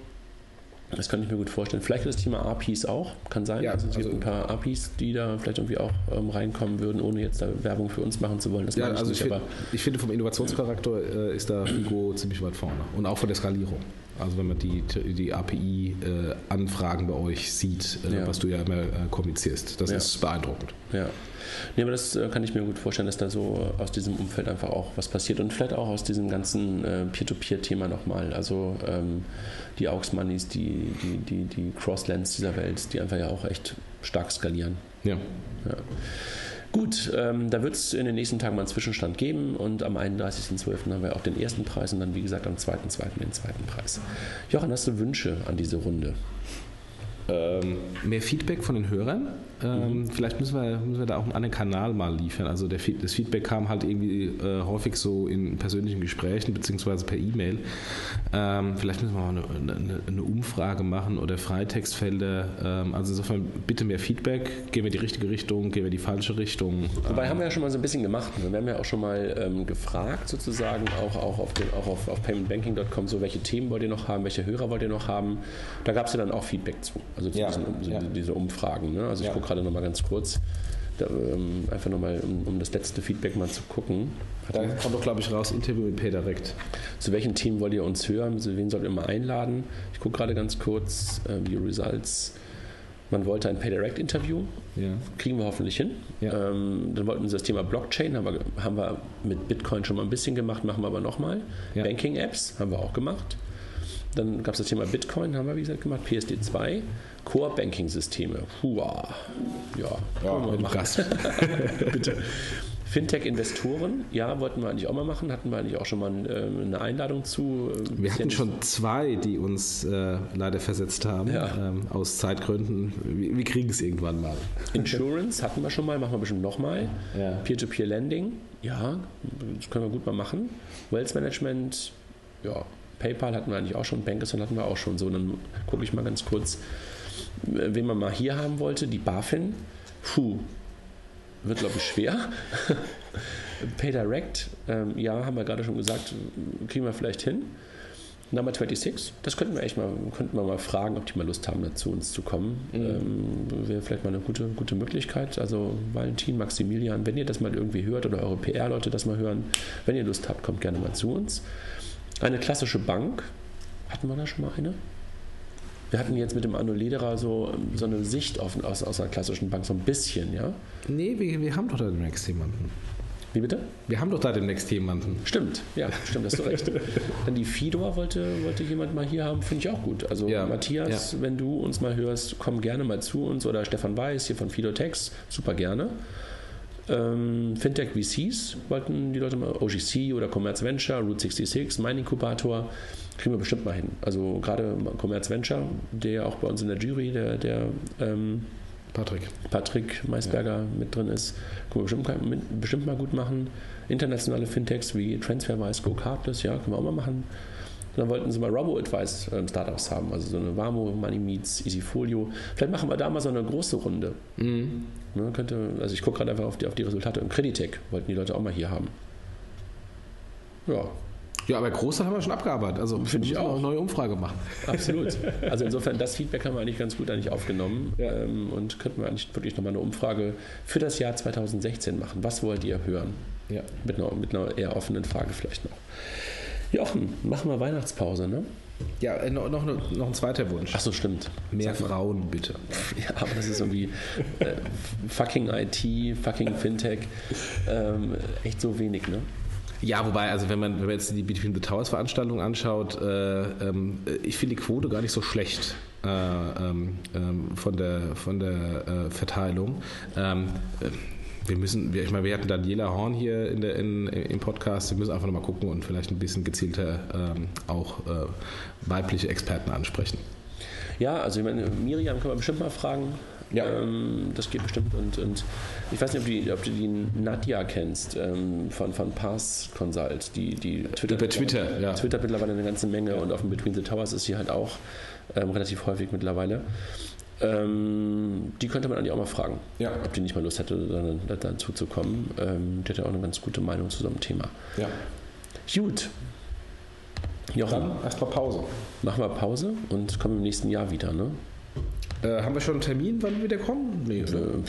Das kann ich mir gut vorstellen. Vielleicht das Thema APIs auch, kann sein. Ja, also es also gibt ein paar APIs, die da vielleicht irgendwie auch ähm, reinkommen würden, ohne jetzt da Werbung für uns machen zu wollen. Das ja, also nicht, ich, find, ich, finde vom Innovationscharakter äh, ist da Figo ziemlich weit vorne und auch von der Skalierung. Also wenn man die, die API-Anfragen äh, bei euch sieht, äh, ja. was du ja immer äh, kommunizierst. Das ja. ist beeindruckend. Ja. Nee, aber das äh, kann ich mir gut vorstellen, dass da so aus diesem Umfeld einfach auch was passiert und vielleicht auch aus diesem ganzen äh, Peer-to-Peer-Thema nochmal. Also ähm, die Aux Moneys, die, die, die, die Crosslands dieser Welt, die einfach ja auch echt stark skalieren. Ja. ja. Gut, ähm, da wird es in den nächsten Tagen mal einen Zwischenstand geben und am 31.12. haben wir auch den ersten Preis und dann, wie gesagt, am 2.2. den zweiten Preis. Jochen, hast du Wünsche an diese Runde? Ähm, mehr Feedback von den Hörern. Ähm, mhm. Vielleicht müssen wir, müssen wir da auch einen anderen Kanal mal liefern. Also der, das Feedback kam halt irgendwie äh, häufig so in persönlichen Gesprächen beziehungsweise per E-Mail. Ähm, vielleicht müssen wir mal eine, eine, eine Umfrage machen oder Freitextfelder. Ähm, also insofern bitte mehr Feedback. Gehen wir die richtige Richtung, gehen wir die falsche Richtung. Wobei haben wir ja schon mal so ein bisschen gemacht. Wir haben ja auch schon mal ähm, gefragt sozusagen, auch, auch auf, den, auch auf, auf paymentbanking.com, so welche Themen wollt ihr noch haben, welche Hörer wollt ihr noch haben. Da gab es ja dann auch Feedback zu. Also zu ja, diesen, ja. diese Umfragen. Ne? Also ich ja. gucke gerade nochmal ganz kurz, da, ähm, einfach nochmal, um, um das letzte Feedback mal zu gucken. Hat da kommt doch, glaube ich, raus, Interview mit Peter direkt. Zu welchen Themen wollt ihr uns hören? Zu wen sollt ihr mal einladen? Ich gucke gerade ganz kurz, äh, die Results. Man wollte ein PayDirect-Interview, ja. kriegen wir hoffentlich hin. Ja. Ähm, dann wollten sie das Thema Blockchain, haben wir, haben wir mit Bitcoin schon mal ein bisschen gemacht, machen wir aber nochmal. Ja. Banking-Apps haben wir auch gemacht. Dann gab es das Thema Bitcoin, haben wir wie gesagt gemacht, PSD2, Core-Banking-Systeme. Hua. Ja, ja machen. Gast. Bitte. Fintech-Investoren, ja, wollten wir eigentlich auch mal machen, hatten wir eigentlich auch schon mal ähm, eine Einladung zu. Äh, wir hatten schon zwei, die uns äh, leider versetzt haben, ja. ähm, aus Zeitgründen. Wir, wir kriegen es irgendwann mal. Insurance hatten wir schon mal, machen wir bestimmt nochmal. Ja. Peer-to-Peer-Lending, ja, das können wir gut mal machen. Wealth Management, ja, PayPal hatten wir eigentlich auch schon, Bankers hatten wir auch schon. So, dann gucke ich mal ganz kurz, wen man mal hier haben wollte. Die BaFin. Puh, wird glaube ich schwer. PayDirect, ähm, ja, haben wir gerade schon gesagt, kriegen wir vielleicht hin. Number 26, das könnten wir echt mal, könnten wir mal fragen, ob die mal Lust haben, dazu uns zu kommen. Mhm. Ähm, Wäre vielleicht mal eine gute, gute Möglichkeit. Also Valentin, Maximilian, wenn ihr das mal irgendwie hört oder eure PR-Leute das mal hören, wenn ihr Lust habt, kommt gerne mal zu uns. Eine klassische Bank. Hatten wir da schon mal eine? Wir hatten jetzt mit dem Arno Lederer so, so eine Sicht auf, aus, aus einer klassischen Bank, so ein bisschen, ja? Nee, wir, wir haben doch da demnächst jemanden. Wie bitte? Wir haben doch da demnächst jemanden. Stimmt, ja, stimmt, hast du recht. Dann die Fidor wollte, wollte jemand mal hier haben, finde ich auch gut. Also ja, Matthias, ja. wenn du uns mal hörst, komm gerne mal zu uns oder Stefan Weiß hier von Fidor Tex, super gerne. Ähm, Fintech VCs wollten die Leute mal, OGC oder Commerce Venture, Route 66, Mining Inkubator, kriegen wir bestimmt mal hin. Also gerade Commerce Venture, der auch bei uns in der Jury, der, der ähm, Patrick. Patrick Maisberger ja. mit drin ist, können wir bestimmt, bestimmt mal gut machen. Internationale Fintechs wie TransferWise, GoCardless, ja, können wir auch mal machen. Und dann wollten sie mal Robo-Advice-Startups ähm, haben, also so eine Warmo, Money Meets, Easyfolio. Vielleicht machen wir da mal so eine große Runde. Mhm. Ne, könnte, also ich gucke gerade einfach auf die, auf die Resultate. Und Creditec wollten die Leute auch mal hier haben. Ja, ja, aber große haben wir schon abgearbeitet. Also finde ich auch. eine neue Umfrage machen. Absolut. Also insofern, das Feedback haben wir eigentlich ganz gut eigentlich aufgenommen ja. ähm, und könnten wir eigentlich wirklich nochmal eine Umfrage für das Jahr 2016 machen. Was wollt ihr hören? Ja. Mit einer, mit einer eher offenen Frage vielleicht noch. Jochen, machen wir Weihnachtspause, ne? Ja, äh, noch, noch, noch ein zweiter Wunsch. Ach so, stimmt. Mehr Frauen, bitte. Ja, aber das ist irgendwie äh, fucking IT, fucking Fintech. Ähm, echt so wenig, ne? Ja, wobei, also wenn man, wenn man jetzt die Between the Towers Veranstaltung anschaut, äh, ähm, ich finde die Quote gar nicht so schlecht äh, ähm, ähm von der, von der äh, Verteilung. Ähm, wir müssen, ich meine, wir hatten Daniela Horn hier in der, in, im Podcast, wir müssen einfach nochmal gucken und vielleicht ein bisschen gezielter ähm, auch äh, weibliche Experten ansprechen. Ja, also ich meine, Miriam kann man bestimmt mal fragen. Ja. Ähm, das geht bestimmt. Und, und ich weiß nicht, ob, die, ob du die Nadja kennst ähm, von, von Pass Consult, die, die twittert, Über Twitter, ja. twittert mittlerweile eine ganze Menge ja. und auf dem Between the Towers ist sie halt auch ähm, relativ häufig mittlerweile. Ähm, die könnte man eigentlich auch mal fragen, ja. ob die nicht mal Lust hätte, dann, dazu zu kommen. Ähm, die hat ja auch eine ganz gute Meinung zu so einem Thema. Ja. Gut. Jochen. Dann erstmal Pause. Machen wir Pause und kommen im nächsten Jahr wieder, ne? Äh, haben wir schon einen Termin, wann wir wieder kommen? Nee, äh,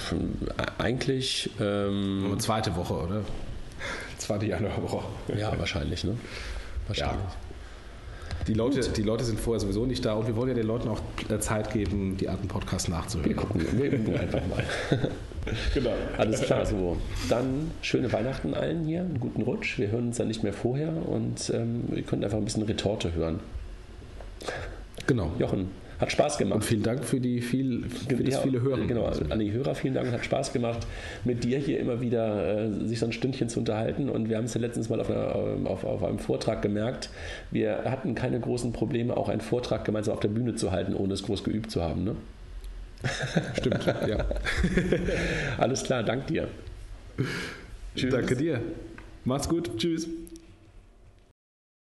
eigentlich. Ähm, zweite Woche, oder? Zweite Januarwoche. Ja, wahrscheinlich, ne? Wahrscheinlich. Ja. Die Leute, die Leute sind vorher sowieso nicht da und wir wollen ja den Leuten auch äh, Zeit geben, die alten Podcasts nachzuhören. Wir gucken, wir gucken einfach mal. genau. Alles klar, so. Dann schöne Weihnachten allen hier, einen guten Rutsch. Wir hören uns dann nicht mehr vorher und ähm, ihr könnt einfach ein bisschen Retorte hören. Genau. Jochen, hat Spaß gemacht. Und vielen Dank für die viel, für das viele Hörer. Genau, an die Hörer vielen Dank. Hat Spaß gemacht, mit dir hier immer wieder äh, sich so ein Stündchen zu unterhalten. Und wir haben es ja letztens mal auf, einer, ähm, auf, auf, einem Vortrag gemerkt. Wir hatten keine großen Probleme, auch einen Vortrag gemeinsam auf der Bühne zu halten, ohne es groß geübt zu haben. Ne? Stimmt, ja. Alles klar, dank dir. Tschüss. Danke dir. Mach's gut. Tschüss.